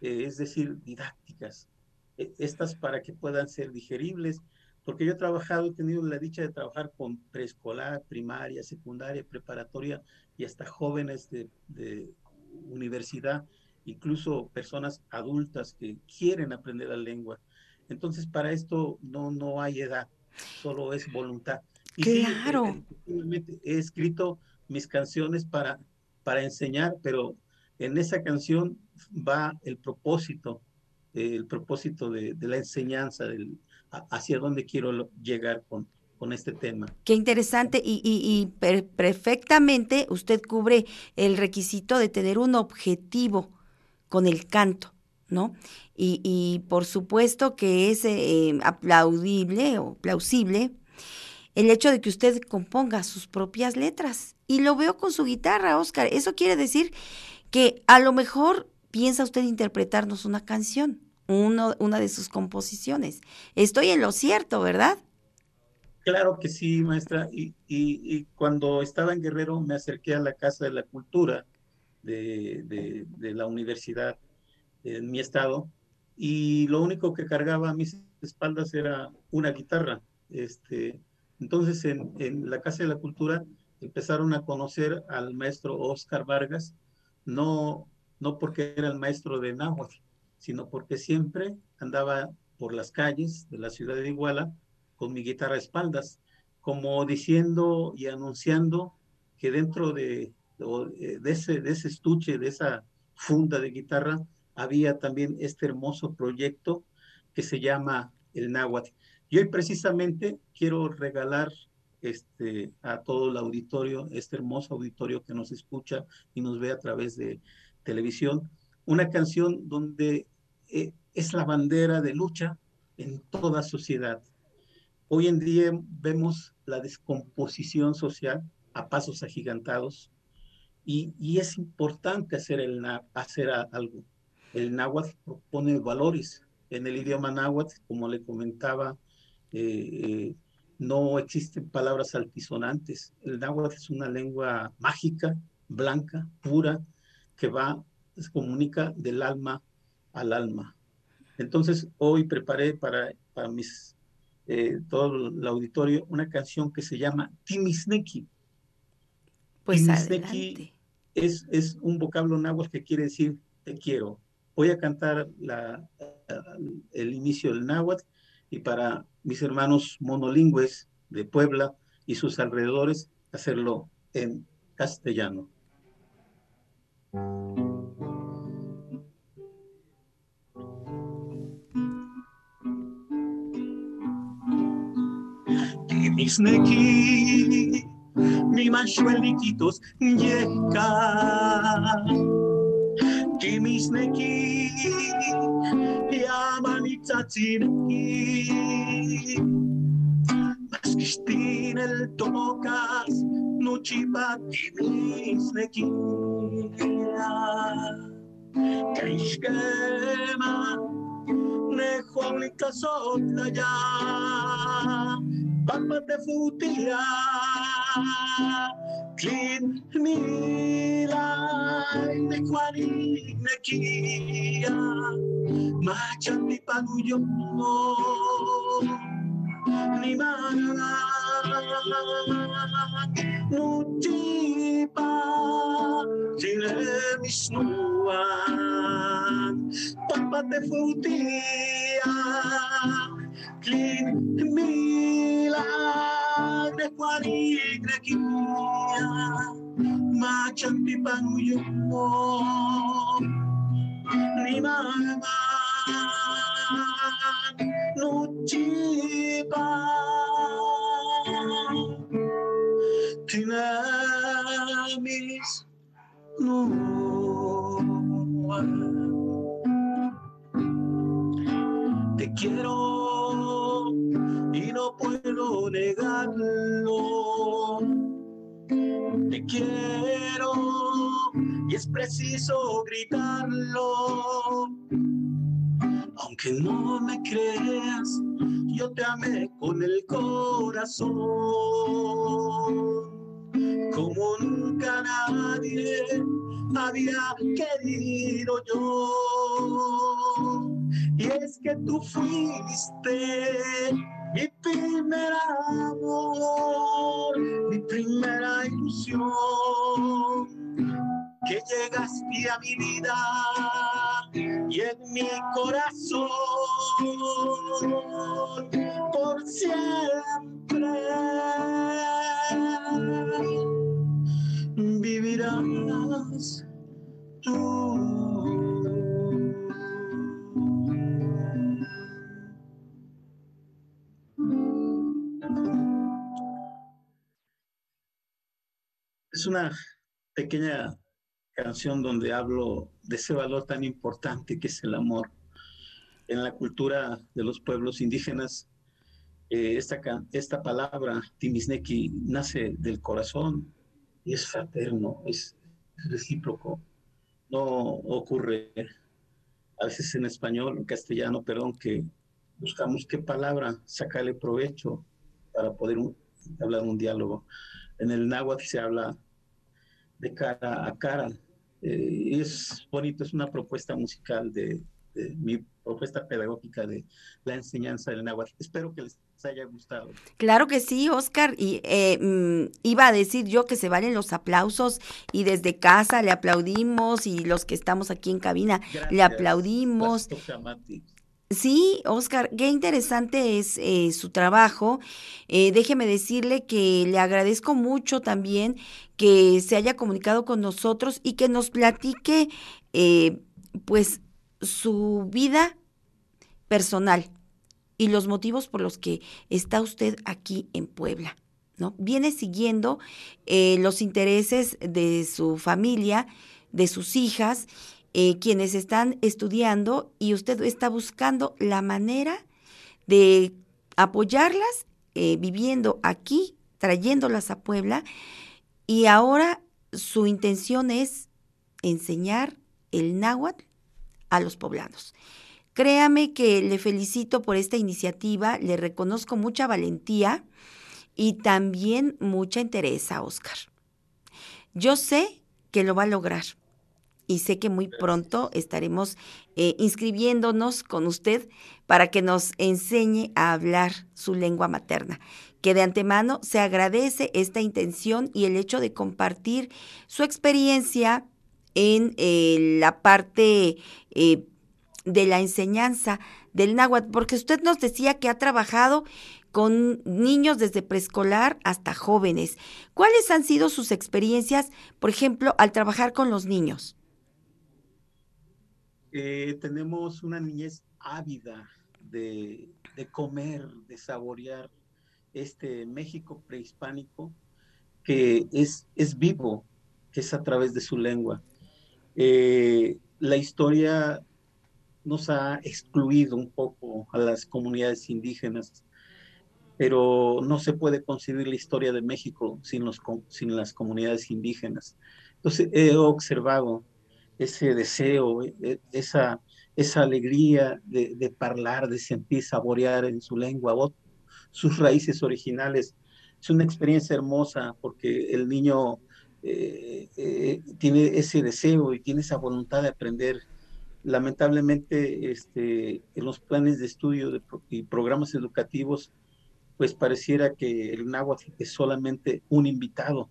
eh, es decir, didácticas. Estas para que puedan ser digeribles, porque yo he trabajado, he tenido la dicha de trabajar con preescolar, primaria, secundaria, preparatoria y hasta jóvenes de, de universidad, incluso personas adultas que quieren aprender la lengua. Entonces, para esto no, no hay edad, solo es voluntad. Y sí, Claro. eh, efectivamente, he escrito mis canciones para, para enseñar, pero en esa canción va el propósito, eh, el propósito de, de la enseñanza, del, hacia dónde quiero llegar con, con este tema. Qué interesante y, y- y per- perfectamente usted cubre el requisito de tener un objetivo con el canto, ¿no? Y, y por supuesto que es eh, aplaudible o plausible el hecho de que usted componga sus propias letras. Y lo veo con su guitarra, Oscar. Eso quiere decir que a lo mejor piensa usted interpretarnos una canción, uno- una de sus composiciones. Estoy en lo cierto, ¿verdad? Claro que sí, maestra. Y, cuando estaba en Guerrero me acerqué a la Casa de la Cultura de, la universidad en mi estado y lo único que cargaba a mis espaldas era una guitarra. Este, entonces en, en la Casa de la Cultura empezaron a conocer al maestro Oscar Vargas, no, no porque era el maestro de náhuatl, sino porque siempre andaba por las calles de la ciudad de Iguala con mi guitarra a espaldas, como diciendo y anunciando que dentro de, de, ese, ese estuche, de esa funda de guitarra, había también este hermoso proyecto que se llama el náhuatl. Y hoy precisamente quiero regalar este, a todo el auditorio, este hermoso auditorio que nos escucha y nos ve a través de televisión, una canción donde eh, es la bandera de lucha en toda sociedad. Hoy en día vemos la descomposición social a pasos agigantados y, y es importante hacer, el, hacer algo. El náhuatl propone valores. En el idioma náhuatl, como le comentaba, eh, eh, no existen palabras altisonantes. El náhuatl es una lengua mágica, blanca, pura, que va, se comunica del alma al alma. Entonces, hoy preparé para, para mis, eh, todo el auditorio una canción que se llama Timisneki. Pues Timisneki es, es un vocablo náhuatl que quiere decir te quiero. Voy a cantar la, el inicio del náhuatl y para mis hermanos monolingües de Puebla y sus alrededores hacerlo en castellano. Isneki, mi manchueliquitos yeka. Kimisneki, yamanitzatineki. Maskistin el tocas, nuchipa kimisneki. Kaishkema, nehuamlika sotaya. Almate futila, Trin mila, ne kwari ne kia, Machan mi paguyo, ni mana, Nutipa, Jile misnuan, Papate futia, milagre di panguyo ni mama tinamis te quiero y no puedo negarlo. Te quiero y es preciso gritarlo. Aunque no me creas, yo te amé con el corazón. como nunca nadie había querido yo. Y es que tú fuiste mi primer amor, mi primera ilusión, que llegaste a mi vida y en mi corazón por siempre vivirás tú. Es una pequeña canción donde hablo de ese valor tan importante que es el amor. En la cultura de los pueblos indígenas, eh, esta, esta palabra, timisneki, nace del corazón y es fraterno, es recíproco. No ocurre a veces en español, en castellano, perdón, que buscamos qué palabra sacarle provecho para poder hablar un diálogo. En el náhuatl se habla de cara a cara. Eh, es bonito, es una propuesta musical de, de, mi propuesta pedagógica de la enseñanza del náhuatl. Espero que les haya gustado. Claro que sí, Oscar. Y eh, mm, iba a decir yo que se valen los aplausos y desde casa le aplaudimos y los que estamos aquí en cabina Gracias, le aplaudimos. Sí, Oscar, qué interesante es eh, su trabajo. Eh, déjeme decirle que le agradezco mucho también que se haya comunicado con nosotros y que nos platique, eh, pues, su vida personal y los motivos por los que está usted aquí en Puebla. ¿no? Viene siguiendo eh, los intereses de su familia, de sus hijas, eh, quienes están estudiando y usted está buscando la manera de apoyarlas eh, viviendo aquí, trayéndolas a Puebla y ahora su intención es enseñar el náhuatl a los poblanos. Créame que le felicito por esta iniciativa, le reconozco mucha valentía y también mucha interés a Oscar. Yo sé que lo va a lograr y sé que muy pronto estaremos eh, inscribiéndonos con usted para que nos enseñe a hablar su lengua materna. Que de antemano se agradece esta intención y el hecho de compartir su experiencia en eh, la parte eh, de la enseñanza del náhuatl, porque usted nos decía que ha trabajado con niños desde preescolar hasta jóvenes. ¿Cuáles han sido sus experiencias, por ejemplo, al trabajar con los niños? Eh, tenemos una niñez ávida de, comer, de saborear este México prehispánico que es, vivo, que es a través de su lengua. Eh, la historia nos ha excluido un poco a las comunidades indígenas, pero no se puede concebir la historia de México sin las comunidades indígenas. Entonces he observado ese deseo, esa, esa alegría de, de hablar, de sentir, saborear en su lengua, sus raíces originales. Es una experiencia hermosa porque el niño eh, eh, tiene ese deseo y tiene esa voluntad de aprender. Lamentablemente, este, en los planes de estudio y programas educativos, pues pareciera que el náhuatl es solamente un invitado,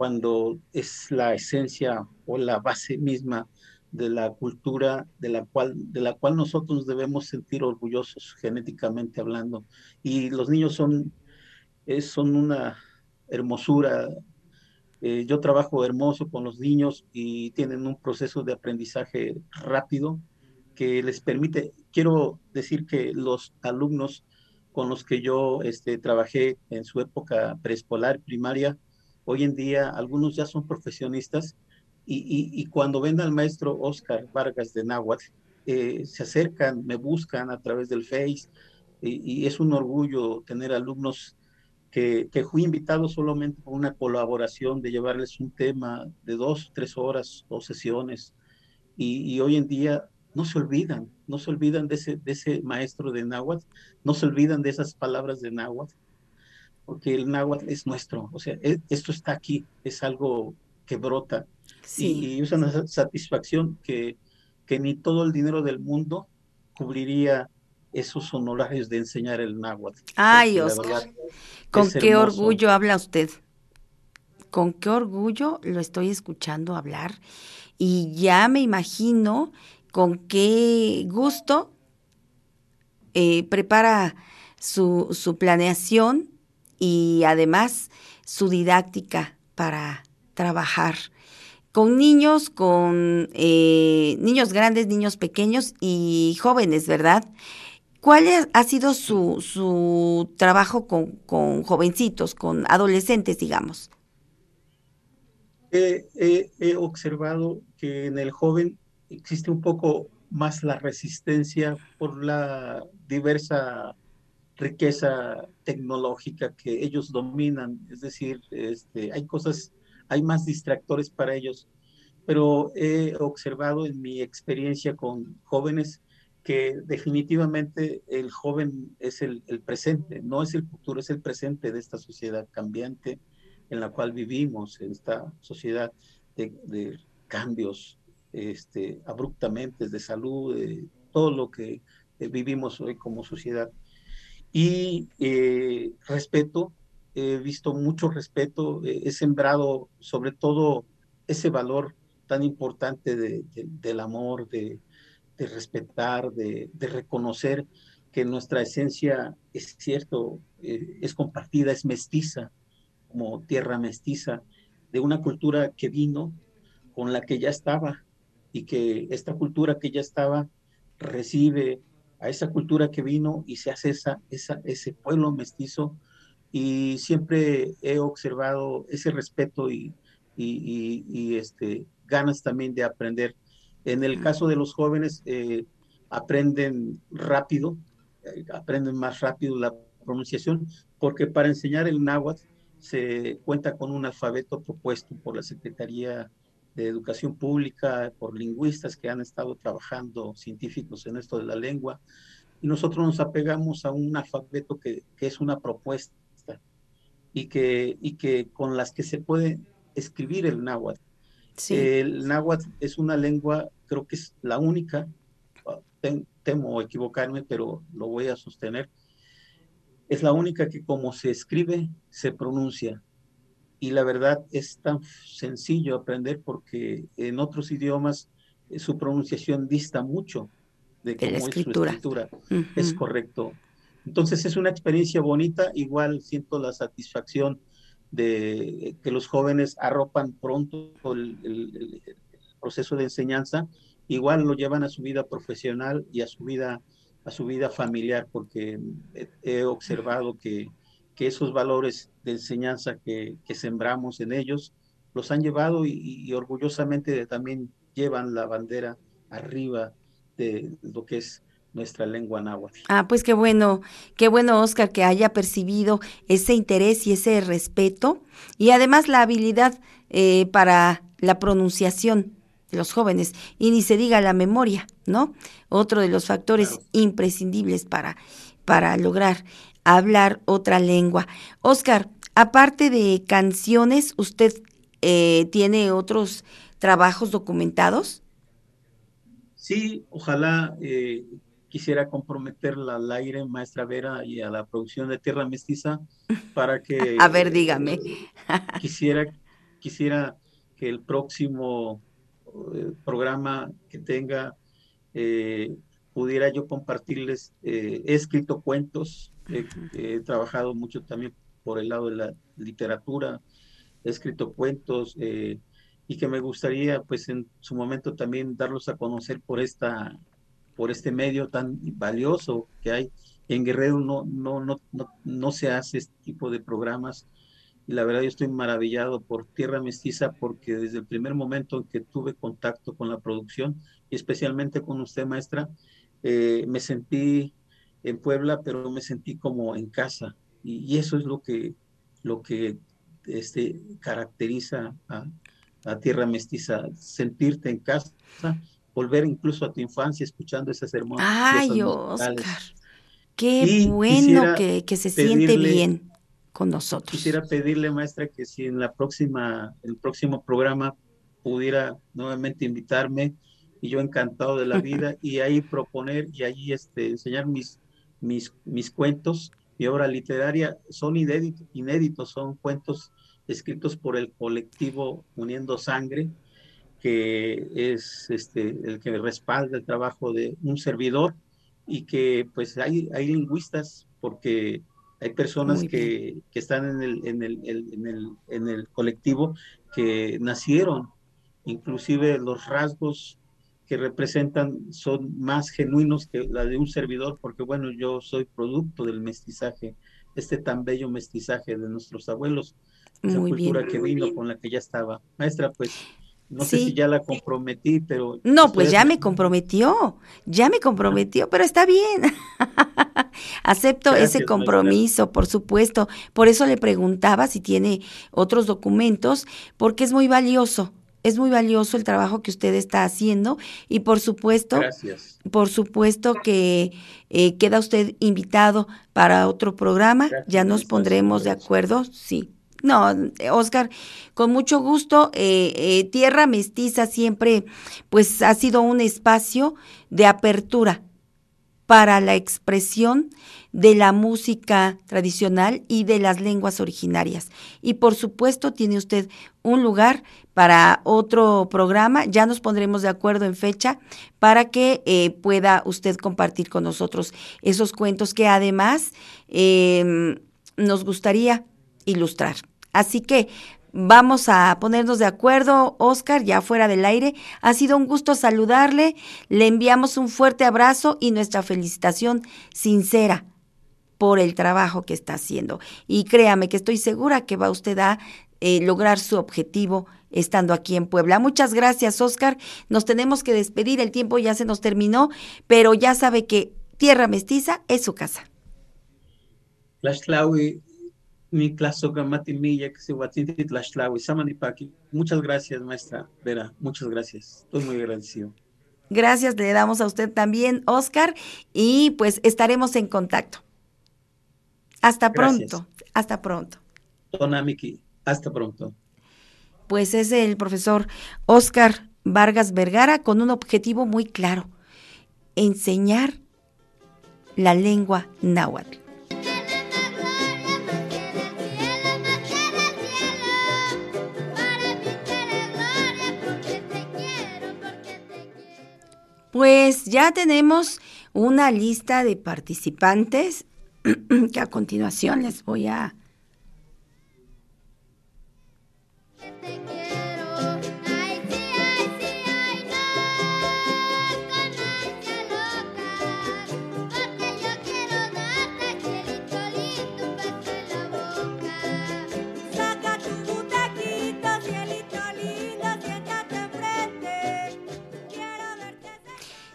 cuando es la esencia o la base misma de la cultura de la cual, de la cual nosotros debemos sentir orgullosos genéticamente hablando. Y los niños son, son una hermosura. Eh, yo trabajo hermoso con los niños y tienen un proceso de aprendizaje rápido que les permite, quiero decir que los alumnos con los que yo este, trabajé en su época preescolar, primaria, Hoy en día algunos ya son profesionistas y, cuando ven al maestro Oscar Vargas de Náhuatl, eh, se acercan, me buscan a través del Face y, es un orgullo tener alumnos que, que, fui invitado solamente por una colaboración de llevarles un tema de dos, tres horas o sesiones y, y hoy en día no se olvidan, no se olvidan de ese, de ese maestro de náhuatl, no se olvidan de esas palabras de náhuatl porque el náhuatl es nuestro, o sea, e- esto está aquí, es algo que brota Sí. y, y es una sa- satisfacción que, que ni todo el dinero del mundo cubriría esos honorarios de enseñar el náhuatl. Ay, Oscar, Con qué hermoso. orgullo habla usted. Con qué orgullo lo estoy escuchando hablar. Y ya me imagino con qué gusto eh, prepara su, su planeación y además su didáctica para trabajar con niños, con eh, niños grandes, niños pequeños y jóvenes, ¿verdad? ¿Cuál ha sido su, su trabajo con, con jovencitos, con adolescentes, digamos? He observado que en el joven existe un poco más la resistencia por la diversa riqueza tecnológica que ellos dominan, es decir, este, hay cosas, hay más distractores para ellos, pero he observado en mi experiencia con jóvenes que definitivamente el joven es el, el presente, no es el futuro, es el presente de esta sociedad cambiante en la cual vivimos, en esta sociedad de, de cambios este, abruptamente de salud, de todo lo que eh, vivimos hoy como sociedad. Y eh, respeto, he visto mucho respeto, eh, he sembrado sobre todo ese valor tan importante de- de- del amor, de, de respetar, de, de reconocer que nuestra esencia es cierto, eh, es compartida, es mestiza, como tierra mestiza, de una cultura que vino con la que ya estaba y que esta cultura que ya estaba recibe a esa cultura que vino y se hace esa, esa, ese pueblo mestizo y siempre he observado ese respeto y, y, y, y, este, ganas también de aprender. En el caso de los jóvenes, eh, aprenden rápido, eh, aprenden más rápido la pronunciación, porque para enseñar el náhuatl se cuenta con un alfabeto propuesto por la Secretaría de Educación Pública, por lingüistas que han estado trabajando, científicos en esto de la lengua, y nosotros nos apegamos a un alfabeto que, que es una propuesta y que, y que con las que se puede escribir el náhuatl. Sí. El náhuatl es una lengua, creo que es la única, tem- temo equivocarme, pero lo voy a sostener, es la única que como se escribe, se pronuncia. Y la verdad es tan sencillo aprender porque en otros idiomas eh, su pronunciación dista mucho de cómo es su escritura. Es correcto. Entonces es una experiencia bonita, igual siento la satisfacción de que los jóvenes arropan pronto el, el- el- el proceso de enseñanza, igual lo llevan a su vida profesional y a su vida, a su vida familiar, porque he, he observado que, que esos valores de enseñanza que, que sembramos en ellos los han llevado y, y orgullosamente también llevan la bandera arriba de lo que es nuestra lengua náhuatl. Ah, pues qué bueno, qué bueno, Oscar, que haya percibido ese interés y ese respeto y además la habilidad eh, para la pronunciación de los jóvenes y ni se diga la memoria, ¿no? Otro de los factores Claro. imprescindibles para, para lograr hablar otra lengua. Oscar, aparte de canciones, ¿usted eh, tiene otros trabajos documentados? Sí, ojalá eh, quisiera comprometerla al aire, maestra Vera, y a la producción de Tierra Mestiza para que... A ver, dígame. eh, quisiera, quisiera que el próximo eh, programa que tenga eh, pudiera yo compartirles. eh, he escrito cuentos, eh, he trabajado mucho también por el lado de la literatura, he escrito cuentos eh, y que me gustaría pues en su momento también darlos a conocer por esta por este medio tan valioso que hay en Guerrero no no no no, no se hace este tipo de programas y la verdad yo estoy maravillado por Tierra Mestiza porque desde el primer momento en que tuve contacto con la producción y especialmente con usted maestra eh, me sentí en Puebla pero me sentí como en casa y, y eso es lo que lo que este caracteriza a, a Tierra Mestiza, sentirte en casa, volver incluso a tu infancia escuchando esas hermosas Ay, musicales. Oscar, qué Y bueno que, que se siente bien con nosotros. Quisiera pedirle, maestra, que si en la próxima, el próximo programa pudiera nuevamente invitarme y yo encantado de la vida y ahí proponer y ahí este, enseñar mis, mis, mis cuentos. Mi obra literaria son inéditos, inéditos, son cuentos escritos por el colectivo Uniendo Sangre, que es este, el que respalda el trabajo de un servidor y que pues hay, hay lingüistas porque hay personas que, que están en el, en, el- en, el, en el colectivo que nacieron, inclusive los rasgos que representan son más genuinos que la de un servidor, porque bueno, yo soy producto del mestizaje, este tan bello mestizaje de nuestros abuelos, esa Muy bien. cultura que vino con la que ya estaba. Maestra, pues no sé si ya la comprometí, pero... No, pues ya me comprometió, ya me comprometió, pero está bien. Acepto Gracias, ese compromiso, por supuesto. Por eso le preguntaba si tiene otros documentos, porque es muy valioso. Es muy valioso el trabajo que usted está haciendo y por supuesto, Gracias. por supuesto que eh, queda usted invitado para otro programa. Gracias, ya nos pondremos de acuerdo. Sí. No, Oscar, con mucho gusto. eh, eh, Tierra Mestiza siempre, pues, ha sido un espacio de apertura para la expresión de la música tradicional y de las lenguas originarias. Y por supuesto tiene usted un lugar para otro programa. Ya nos pondremos de acuerdo en fecha para que eh, pueda usted compartir con nosotros esos cuentos que además eh, nos gustaría ilustrar. Así que vamos a ponernos de acuerdo, Oscar, ya fuera del aire. Ha sido un gusto saludarle. Le enviamos un fuerte abrazo y nuestra felicitación sincera por el trabajo que está haciendo. Y créame que estoy segura que va usted a eh, lograr su objetivo estando aquí en Puebla. Muchas gracias, Oscar. Nos tenemos que despedir, el tiempo ya se nos terminó, pero ya sabe que Tierra Mestiza es su casa. Tlaxtlahui, mi. Muchas gracias, maestra Vera, muchas gracias. Estoy muy agradecido. Gracias, le damos a usted también, Oscar, y pues estaremos en contacto. Hasta Gracias. pronto, hasta pronto. Tonamiki, hasta pronto. Pues es el profesor Oscar Vargas Vergara con un objetivo muy claro, enseñar la lengua náhuatl. Pues ya tenemos una lista de participantes que a continuación les voy a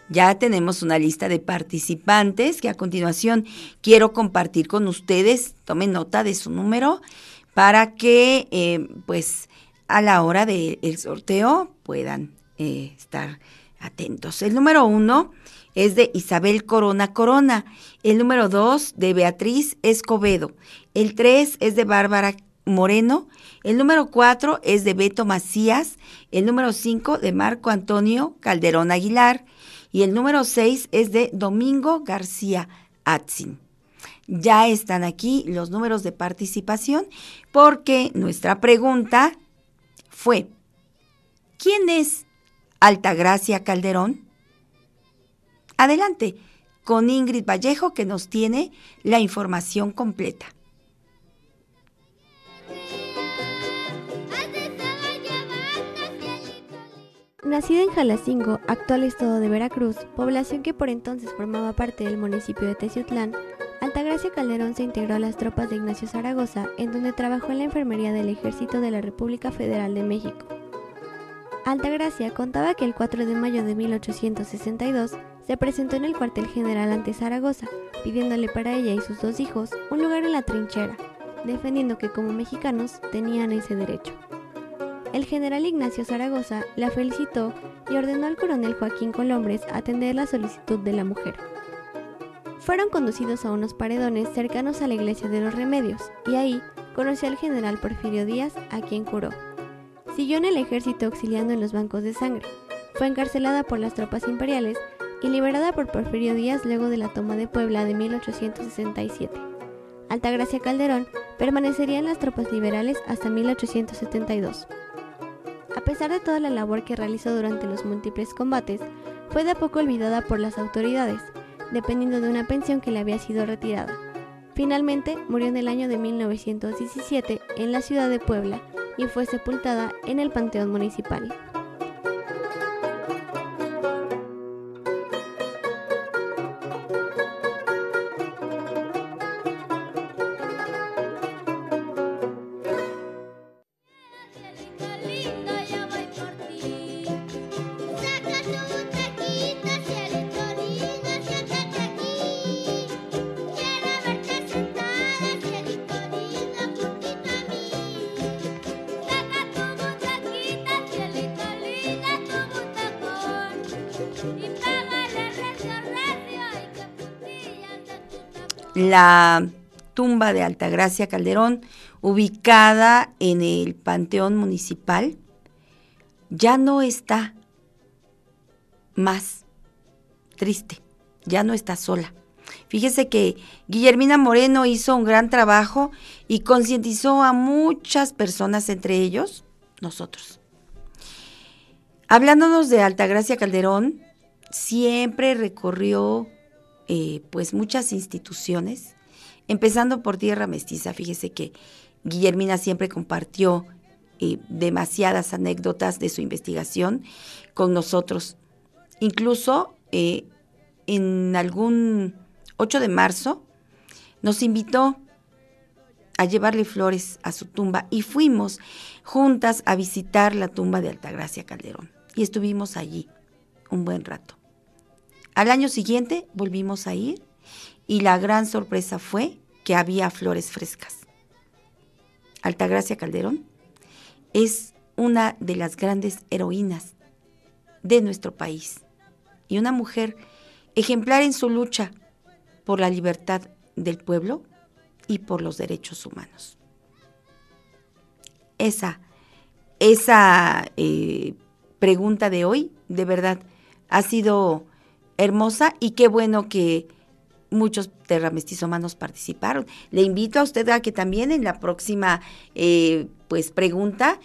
Ya tenemos una lista de participantes que a continuación quiero compartir con ustedes. Tomen nota de su número para que, eh, pues, a la hora del sorteo puedan eh, estar atentos. El número uno es de Isabel Corona Corona. El número dos de Beatriz Escobedo. El tres es de Bárbara Moreno. El número cuatro es de Beto Macías. El número cinco de Marco Antonio Calderón Aguilar. Y el número 6 es de Domingo García Atzin. Ya están aquí los números de participación porque nuestra pregunta fue, ¿quién es Altagracia Calderón? Adelante con Ingrid Vallejo que nos tiene la información completa. Nacida en Jalacingo, actual estado de Veracruz, población que por entonces formaba parte del municipio de Teciutlán, Altagracia Calderón se integró a las tropas de Ignacio Zaragoza, en donde trabajó en la enfermería del Ejército de la República Federal de México. Altagracia contaba que el 4 de mayo de 1862 se presentó en el cuartel general ante Zaragoza, pidiéndole para ella y sus dos hijos un lugar en la trinchera, defendiendo que como mexicanos tenían ese derecho. El general Ignacio Zaragoza la felicitó y ordenó al coronel Joaquín Colombres atender la solicitud de la mujer. Fueron conducidos a unos paredones cercanos a la iglesia de los Remedios y ahí conoció al general Porfirio Díaz, a quien curó. Siguió en el ejército auxiliando en los bancos de sangre. Fue encarcelada por las tropas imperiales y liberada por Porfirio Díaz luego de la toma de Puebla de 1867. Altagracia Calderón permanecería en las tropas liberales hasta 1872. A pesar de toda la labor que realizó durante los múltiples combates, fue de a poco olvidada por las autoridades, dependiendo de una pensión que le había sido retirada. Finalmente, murió en el año de 1917 en la ciudad de Puebla y fue sepultada en el Panteón Municipal. La tumba de Altagracia Calderón, ubicada en el Panteón Municipal, ya no está más triste, ya no está sola. Fíjese que Guillermina Moreno hizo un gran trabajo y concientizó a muchas personas, entre ellos nosotros. Hablándonos de Altagracia Calderón, siempre recorrió eh, pues muchas instituciones, empezando por Tierra Mestiza. Fíjese que Guillermina siempre compartió eh, demasiadas anécdotas de su investigación con nosotros. Incluso eh, en algún 8 de marzo nos invitó a llevarle flores a su tumba y fuimos juntas a visitar la tumba de Altagracia Calderón y estuvimos allí un buen rato. Al año siguiente volvimos a ir y la gran sorpresa fue que había flores frescas. Altagracia Calderón es una de las grandes heroínas de nuestro país y una mujer ejemplar en su lucha por la libertad del pueblo y por los derechos humanos. Esa, esa eh, pregunta de hoy, de verdad, ha sido hermosa y qué bueno que muchos terramestizomanos participaron. Le invito a usted a que también en la próxima eh, pues pregunta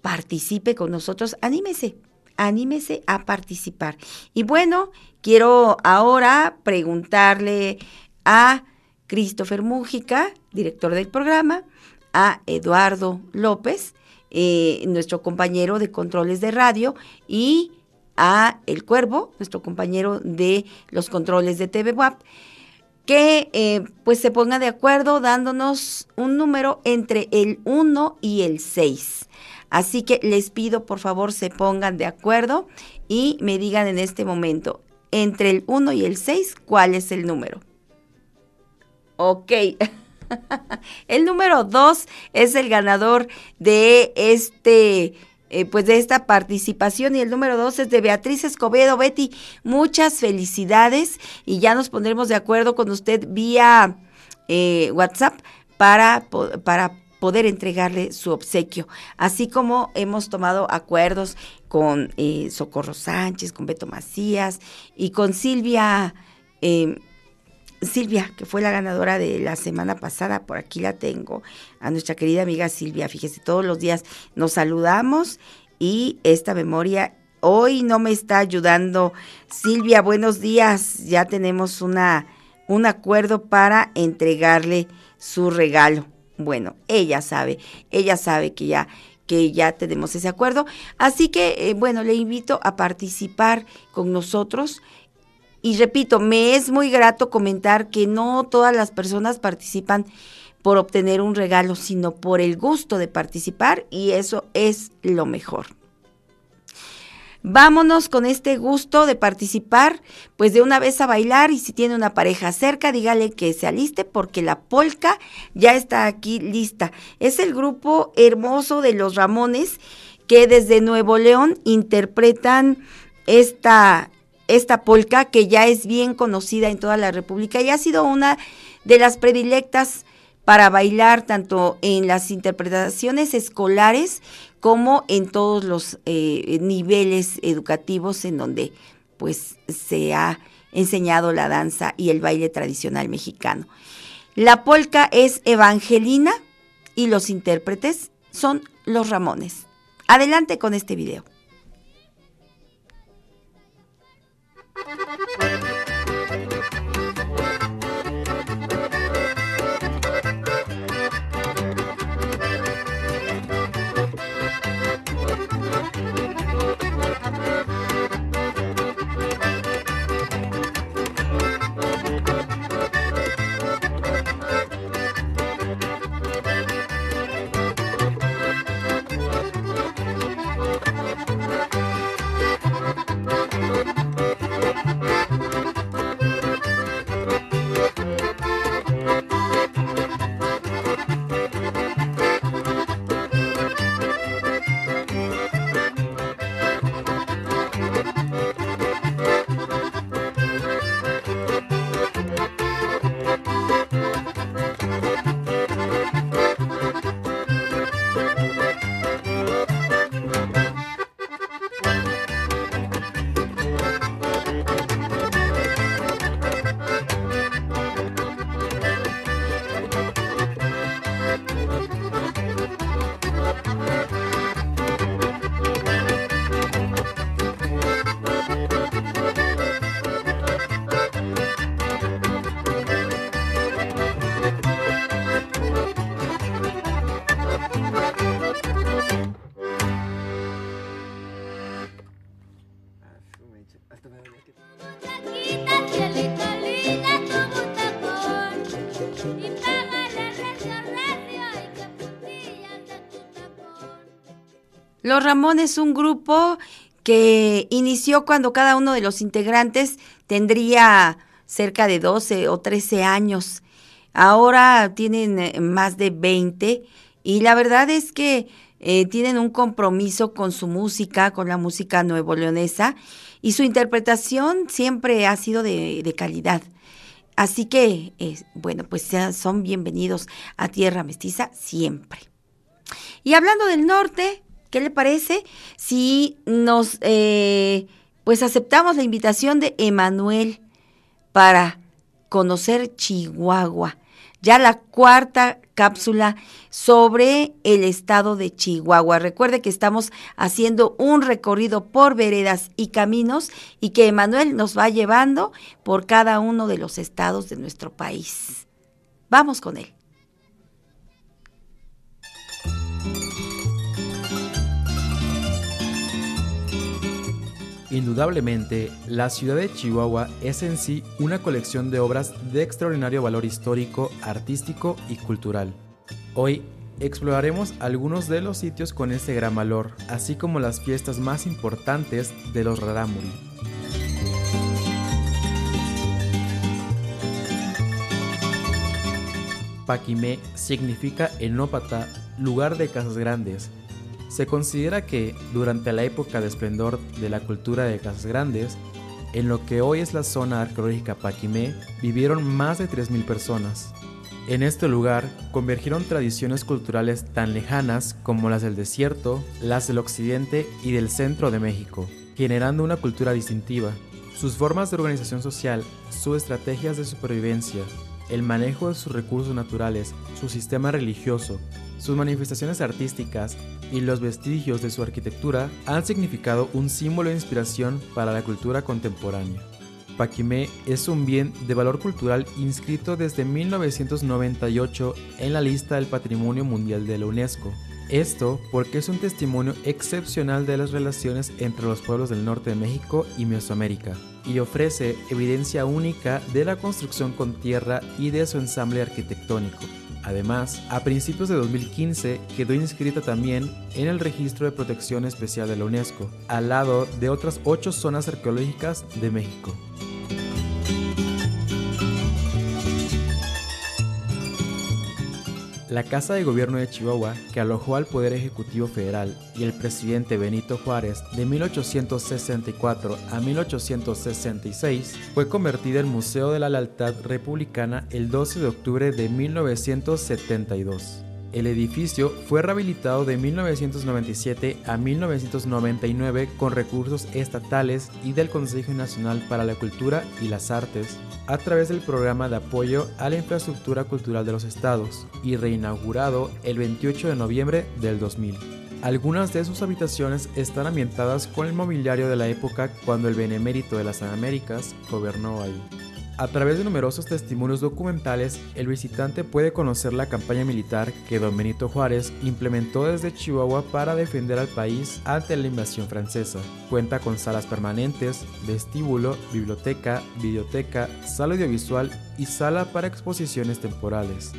participe con nosotros. Anímese, anímese a participar. Y bueno, quiero ahora preguntarle a Christopher Mújica, director del programa, a Eduardo López, eh, nuestro compañero de controles de radio, y a El Cuervo, nuestro compañero de los controles de TV WAP, que eh, pues se ponga de acuerdo dándonos un número entre el 1 y el 6. Así que les pido por favor se pongan de acuerdo y me digan en este momento, entre el 1 y el 6, ¿cuál es el número? Ok. el número 2 es el ganador de este eh, pues de esta participación y el número dos es de Beatriz Escobedo. Betty, muchas felicidades y ya nos pondremos de acuerdo con usted vía eh, WhatsApp para, para poder entregarle su obsequio, así como hemos tomado acuerdos con eh, Socorro Sánchez, con Beto Macías y con Silvia. Silvia, que fue la ganadora de la semana pasada, por aquí la tengo, a nuestra querida amiga Silvia. Fíjese, todos los días nos saludamos y esta memoria hoy no me está ayudando. Silvia, buenos días. Ya tenemos una, un acuerdo para entregarle su regalo. Bueno, ella sabe, ella sabe que ya que ya tenemos ese acuerdo. Así que, eh, bueno, le invito a participar con nosotros. Y repito, me es muy grato comentar que no todas las personas participan por obtener un regalo, sino por el gusto de participar y eso es lo mejor. Vámonos con este gusto de participar, pues de una vez a bailar y si tiene una pareja cerca, dígale que se aliste porque la polca ya está aquí lista. Es el grupo hermoso de los Ramones que desde Nuevo León interpretan esta, esta polca que ya es bien conocida en toda la República y ha sido una de las predilectas para bailar tanto en las interpretaciones escolares como en todos los eh, niveles educativos en donde pues se ha enseñado la danza y el baile tradicional mexicano. La polca es Evangelina y los intérpretes son los Ramones. Adelante con este video. Música Los Ramones, un grupo que inició cuando cada uno de los integrantes tendría cerca de 12 o 13 años. Ahora tienen eh, más de 20 y la verdad es que eh, tienen un compromiso con su música, con la música nuevo leonesa y su interpretación siempre ha sido de, calidad. Así que, eh, bueno, pues son bienvenidos a Tierra Mestiza siempre. Y hablando del norte, ¿qué le parece si nos, eh, pues aceptamos la invitación de Emanuel para conocer Chihuahua? Ya la cuarta cápsula sobre el estado de Chihuahua. Recuerde que estamos haciendo un recorrido por veredas y caminos y que Emanuel nos va llevando por cada uno de los estados de nuestro país. Vamos con él. Indudablemente, la ciudad de Chihuahua es en sí una colección de obras de extraordinario valor histórico, artístico y cultural. Hoy exploraremos algunos de los sitios con este gran valor, así como las fiestas más importantes de los Rarámuri. Paquimé significa enópata, lugar de casas grandes. Se considera que, durante la época de esplendor de la cultura de casas grandes, en lo que hoy es la zona arqueológica Paquimé, vivieron más de 3.000 personas. En este lugar convergieron tradiciones culturales tan lejanas como las del desierto, las del occidente y del centro de México, generando una cultura distintiva. Sus formas de organización social, sus estrategias de supervivencia, el manejo de sus recursos naturales, su sistema religioso, sus manifestaciones artísticas y los vestigios de su arquitectura han significado un símbolo de inspiración para la cultura contemporánea. Paquimé es un bien de valor cultural inscrito desde 1998 en la lista del Patrimonio Mundial de la UNESCO. Esto porque es un testimonio excepcional de las relaciones entre los pueblos del norte de México y Mesoamérica, y ofrece evidencia única de la construcción con tierra y de su ensamble arquitectónico. Además, a principios de 2015 quedó inscrita también en el Registro de Protección Especial de la UNESCO, al lado de otras ocho zonas arqueológicas de México. La Casa de Gobierno de Chihuahua, que alojó al Poder Ejecutivo Federal y el presidente Benito Juárez de 1864 a 1866, fue convertida en Museo de la Lealtad Republicana el 12 de octubre de 1972. El edificio fue rehabilitado de 1997 a 1999 con recursos estatales y del Consejo Nacional para la Cultura y las Artes a través del programa de apoyo a la infraestructura cultural de los estados y reinaugurado el 28 de noviembre del 2000. Algunas de sus habitaciones están ambientadas con el mobiliario de la época cuando el Benemérito de las Américas gobernó ahí. A través de numerosos testimonios documentales, el visitante puede conocer la campaña militar que don Benito Juárez implementó desde Chihuahua para defender al país ante la invasión francesa. Cuenta con salas permanentes, vestíbulo, biblioteca, videoteca, sala audiovisual y sala para exposiciones temporales.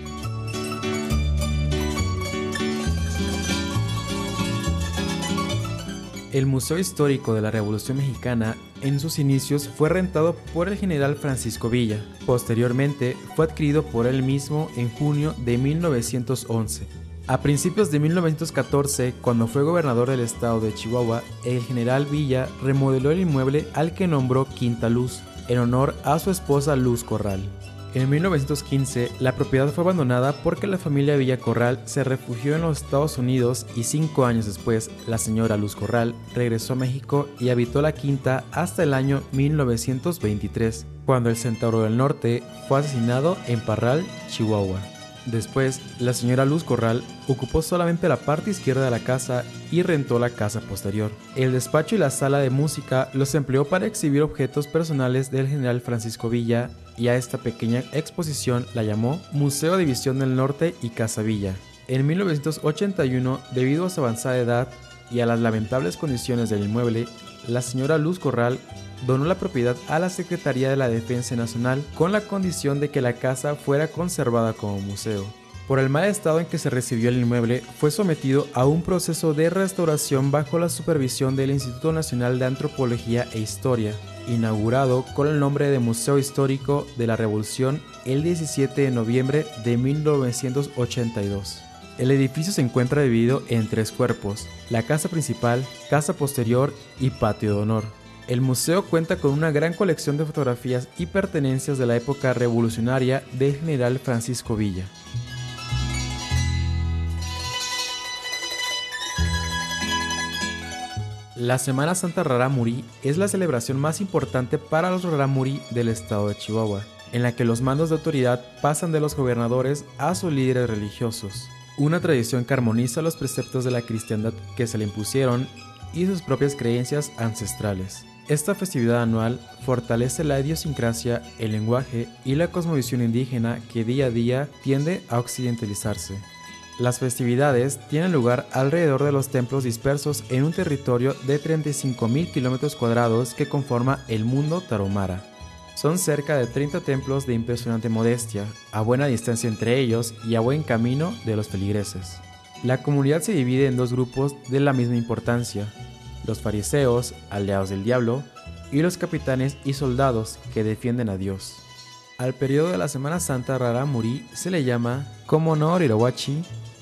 El Museo Histórico de la Revolución Mexicana en sus inicios fue rentado por el general Francisco Villa. Posteriormente fue adquirido por él mismo en junio de 1911. A principios de 1914, cuando fue gobernador del estado de Chihuahua, el general Villa remodeló el inmueble al que nombró Quinta Luz, en honor a su esposa Luz Corral. En 1915, la propiedad fue abandonada porque la familia Villacorral se refugió en los Estados Unidos y cinco años después, la señora Luz Corral regresó a México y habitó la quinta hasta el año 1923, cuando el Centauro del Norte fue asesinado en Parral, Chihuahua. Después, la señora Luz Corral ocupó solamente la parte izquierda de la casa y rentó la casa posterior. El despacho y la sala de música los empleó para exhibir objetos personales del general Francisco Villa y a esta pequeña exposición la llamó Museo División del Norte y Casa Villa. En 1981, debido a su avanzada edad y a las lamentables condiciones del inmueble, la señora Luz Corral donó la propiedad a la Secretaría de la Defensa Nacional con la condición de que la casa fuera conservada como museo. Por el mal estado en que se recibió el inmueble, fue sometido a un proceso de restauración bajo la supervisión del Instituto Nacional de Antropología e Historia, inaugurado con el nombre de Museo Histórico de la Revolución el 17 de noviembre de 1982. El edificio se encuentra dividido en tres cuerpos, la casa principal, casa posterior y patio de honor. El museo cuenta con una gran colección de fotografías y pertenencias de la época revolucionaria del general Francisco Villa. La Semana Santa Rarámuri es la celebración más importante para los Rarámuri del estado de Chihuahua, en la que los mandos de autoridad pasan de los gobernadores a sus líderes religiosos. Una tradición que armoniza los preceptos de la cristiandad que se le impusieron y sus propias creencias ancestrales. Esta festividad anual fortalece la idiosincrasia, el lenguaje y la cosmovisión indígena que día a día tiende a occidentalizarse. Las festividades tienen lugar alrededor de los templos dispersos en un territorio de 35.000 kilómetros cuadrados que conforma el mundo tarahumara. Son cerca de 30 templos de impresionante modestia, a buena distancia entre ellos y a buen camino de los feligreses. La comunidad se divide en dos grupos de la misma importancia, los fariseos, aliados del diablo, y los capitanes y soldados que defienden a Dios. Al periodo de la Semana Santa Raramuri se le llama Como no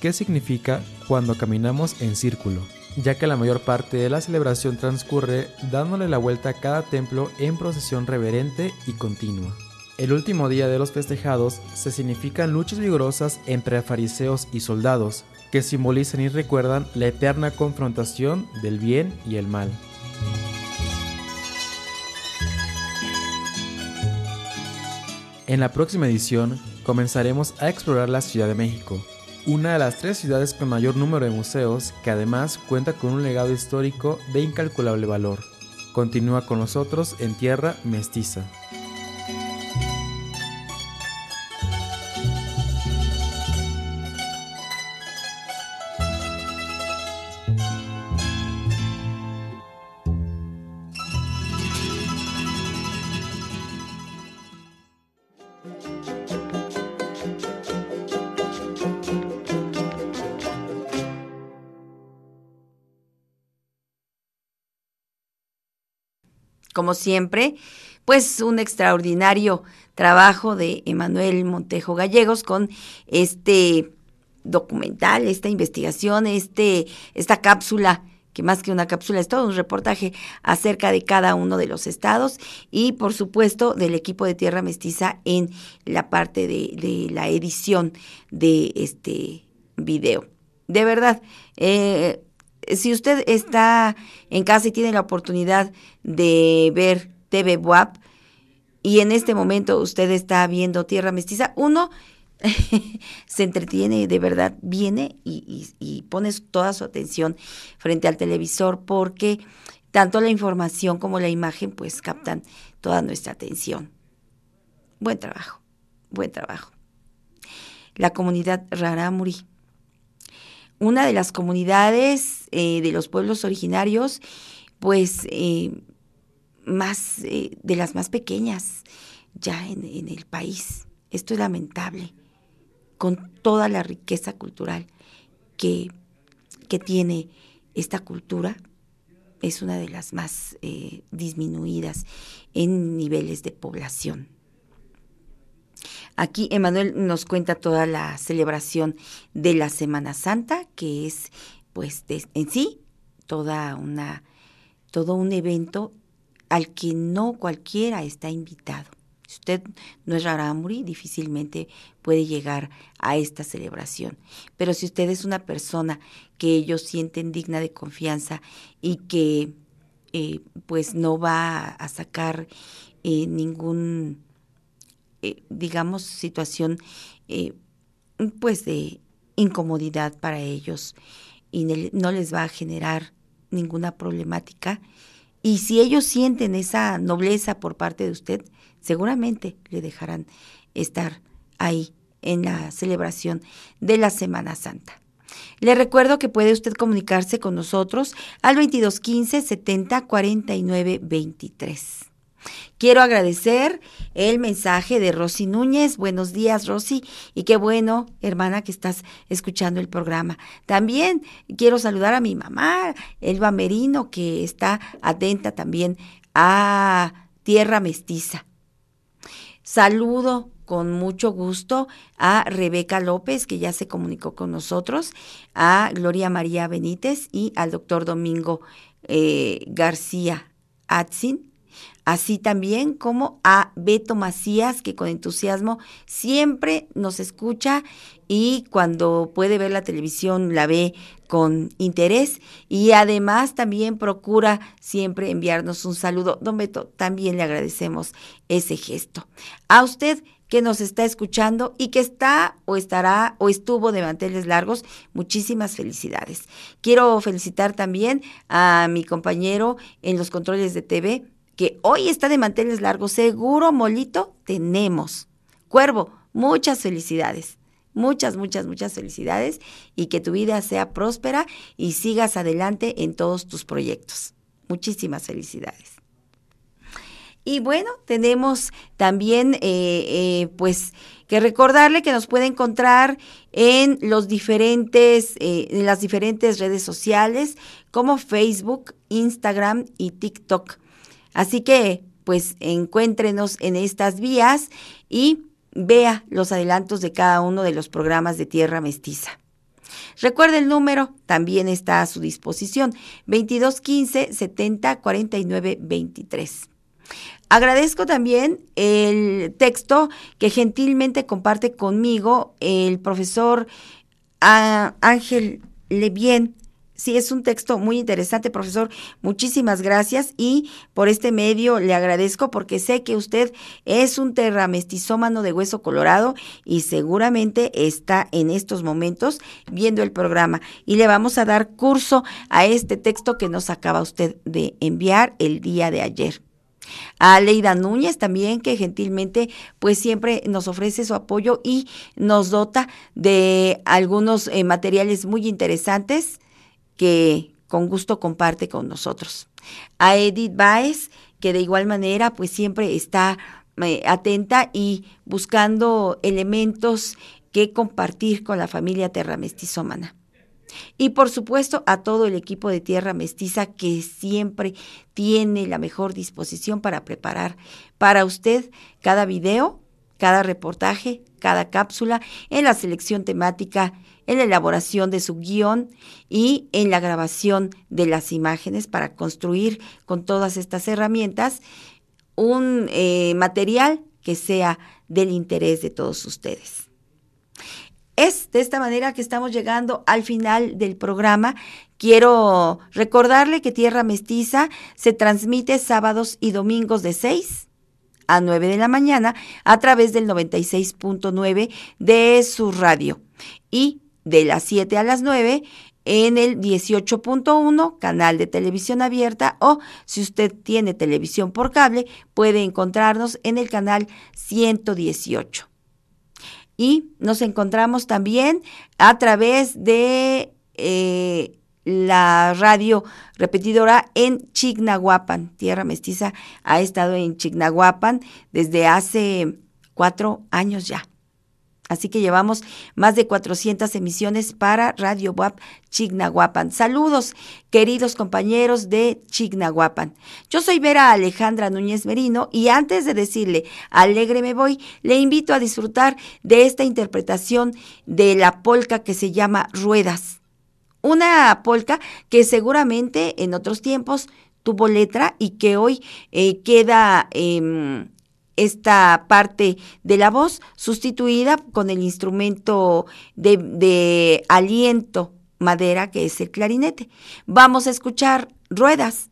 que significa cuando caminamos en círculo, ya que la mayor parte de la celebración transcurre dándole la vuelta a cada templo en procesión reverente y continua. El último día de los festejados se significan luchas vigorosas entre fariseos y soldados, que simbolizan y recuerdan la eterna confrontación del bien y el mal. En la próxima edición comenzaremos a explorar la Ciudad de México, una de las tres ciudades con mayor número de museos que además cuenta con un legado histórico de incalculable valor. Continúa con nosotros en Tierra Mestiza. Como siempre, pues un extraordinario trabajo de Emanuel Montejo Gallegos con este documental, esta investigación, este, esta cápsula que más que una cápsula es todo un reportaje acerca de cada uno de los estados y por supuesto del equipo de Tierra Mestiza en la parte de, la edición de este video. De verdad, eh, si usted está en casa y tiene la oportunidad de ver TV WAP y en este momento usted está viendo Tierra Mestiza, uno, se entretiene, de verdad, viene y, y, pone toda su atención frente al televisor porque tanto la información como la imagen pues captan toda nuestra atención. Buen trabajo, buen trabajo. La comunidad Raramuri, una de las comunidades eh, de los pueblos originarios, pues eh, más eh, de las más pequeñas ya en el país. Esto es lamentable con toda la riqueza cultural que, que tiene esta cultura, es una de las más disminuidas en niveles de población. Aquí Emanuel nos cuenta toda la celebración de la Semana Santa, que es pues en sí toda una todo un evento al que no cualquiera está invitado. Si usted no es rarámuri, difícilmente puede llegar a esta celebración. Pero si usted es una persona que ellos sienten digna de confianza y que eh, pues no va a sacar eh, ningún, eh, digamos, situación pues de incomodidad para ellos y no les va a generar ninguna problemática. Y si ellos sienten esa nobleza por parte de usted, seguramente le dejarán estar ahí en la celebración de la Semana Santa. Le recuerdo que puede usted comunicarse con nosotros al 2215 70 49 23. Quiero agradecer el mensaje de Rosy Núñez. Buenos días, Rosy. Y qué bueno, hermana, que estás escuchando el programa. También quiero saludar a mi mamá, Elba Merino, que está atenta también a Tierra Mestiza. Saludo con mucho gusto a Rebeca López, que ya se comunicó con nosotros, a Gloria María Benítez y al doctor Domingo eh, García Atzin, así también como a Beto Macías, que con entusiasmo siempre nos escucha y cuando puede ver la televisión la ve con interés y además también procura siempre enviarnos un saludo. Don Beto, también le agradecemos ese gesto. A usted que nos está escuchando y que está o estará o estuvo de manteles largos, muchísimas felicidades. Quiero felicitar también a mi compañero en los controles de TV, que hoy está de manteles largos. Seguro, Molito, tenemos. Cuervo, muchas felicidades. Muchas, muchas, muchas felicidades y que tu vida sea próspera y sigas adelante en todos tus proyectos. Muchísimas felicidades. Y bueno, tenemos también, eh, eh, pues, que recordarle que nos puede encontrar en los diferentes, eh, en las diferentes redes sociales como Facebook, Instagram y TikTok. Así que, pues, encuéntrenos en estas vías y vea los adelantos de cada uno de los programas de Tierra Mestiza. Recuerde el número, también está a su disposición, 2215 70 49 23. Agradezco también el texto que gentilmente comparte conmigo el profesor ah, Ángel Levien Sí, es un texto muy interesante, profesor. Muchísimas gracias y por este medio le agradezco porque sé que usted es un terramestizómano de hueso colorado y seguramente está en estos momentos viendo el programa. Y le vamos a dar curso a este texto que nos acaba usted de enviar el día de ayer. A Leida Núñez también, que gentilmente pues siempre nos ofrece su apoyo y nos dota de algunos eh, materiales muy interesantes que con gusto comparte con nosotros. A Edith Baez, que de igual manera pues siempre está eh, atenta y buscando elementos que compartir con la familia Terra Mestizómana. Y por supuesto a todo el equipo de Tierra Mestiza que siempre tiene la mejor disposición para preparar para usted cada video cada reportaje, cada cápsula, en la selección temática, en la elaboración de su guion y en la grabación de las imágenes para construir con todas estas herramientas un eh, material que sea del interés de todos ustedes. Es de esta manera que estamos llegando al final del programa. Quiero recordarle que Tierra Mestiza se transmite sábados y domingos de 6 a 9 de la mañana a través del 96.9 de su radio y de las 7 a las 9 en el 18.1 canal de televisión abierta o si usted tiene televisión por cable puede encontrarnos en el canal 118. Y nos encontramos también a través de eh, la radio repetidora en Chignahuapan. Tierra Mestiza ha estado en Chignahuapan desde hace cuatro años ya. Así que llevamos más de 400 emisiones para Radio WAP Chignahuapan. Saludos, queridos compañeros de Chignahuapan. Yo soy Vera Alejandra Núñez Merino y antes de decirle alegre me voy, le invito a disfrutar de esta interpretación de la polca que se llama Ruedas. Una polca que seguramente en otros tiempos tuvo letra y que hoy eh, queda eh, esta parte de la voz sustituida con el instrumento de, de aliento madera que es el clarinete. Vamos a escuchar ruedas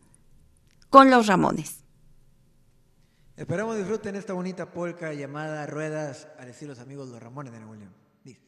con los Ramones. Esperamos disfruten esta bonita polca llamada Ruedas, a decir los amigos los Ramones de Nuevo León. Dice.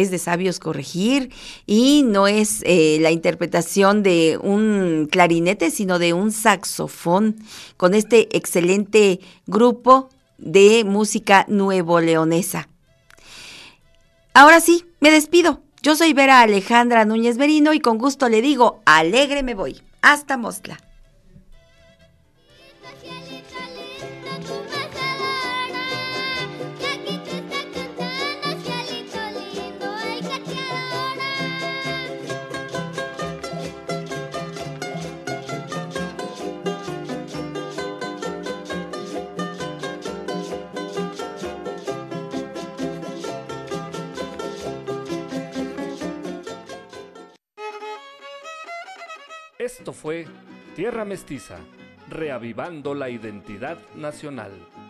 Es de sabios corregir y no es eh, la interpretación de un clarinete, sino de un saxofón con este excelente grupo de música nuevo leonesa. Ahora sí, me despido. Yo soy Vera Alejandra Núñez Merino y con gusto le digo, alegre me voy. Hasta Mostla. Esto fue Tierra Mestiza, reavivando la identidad nacional.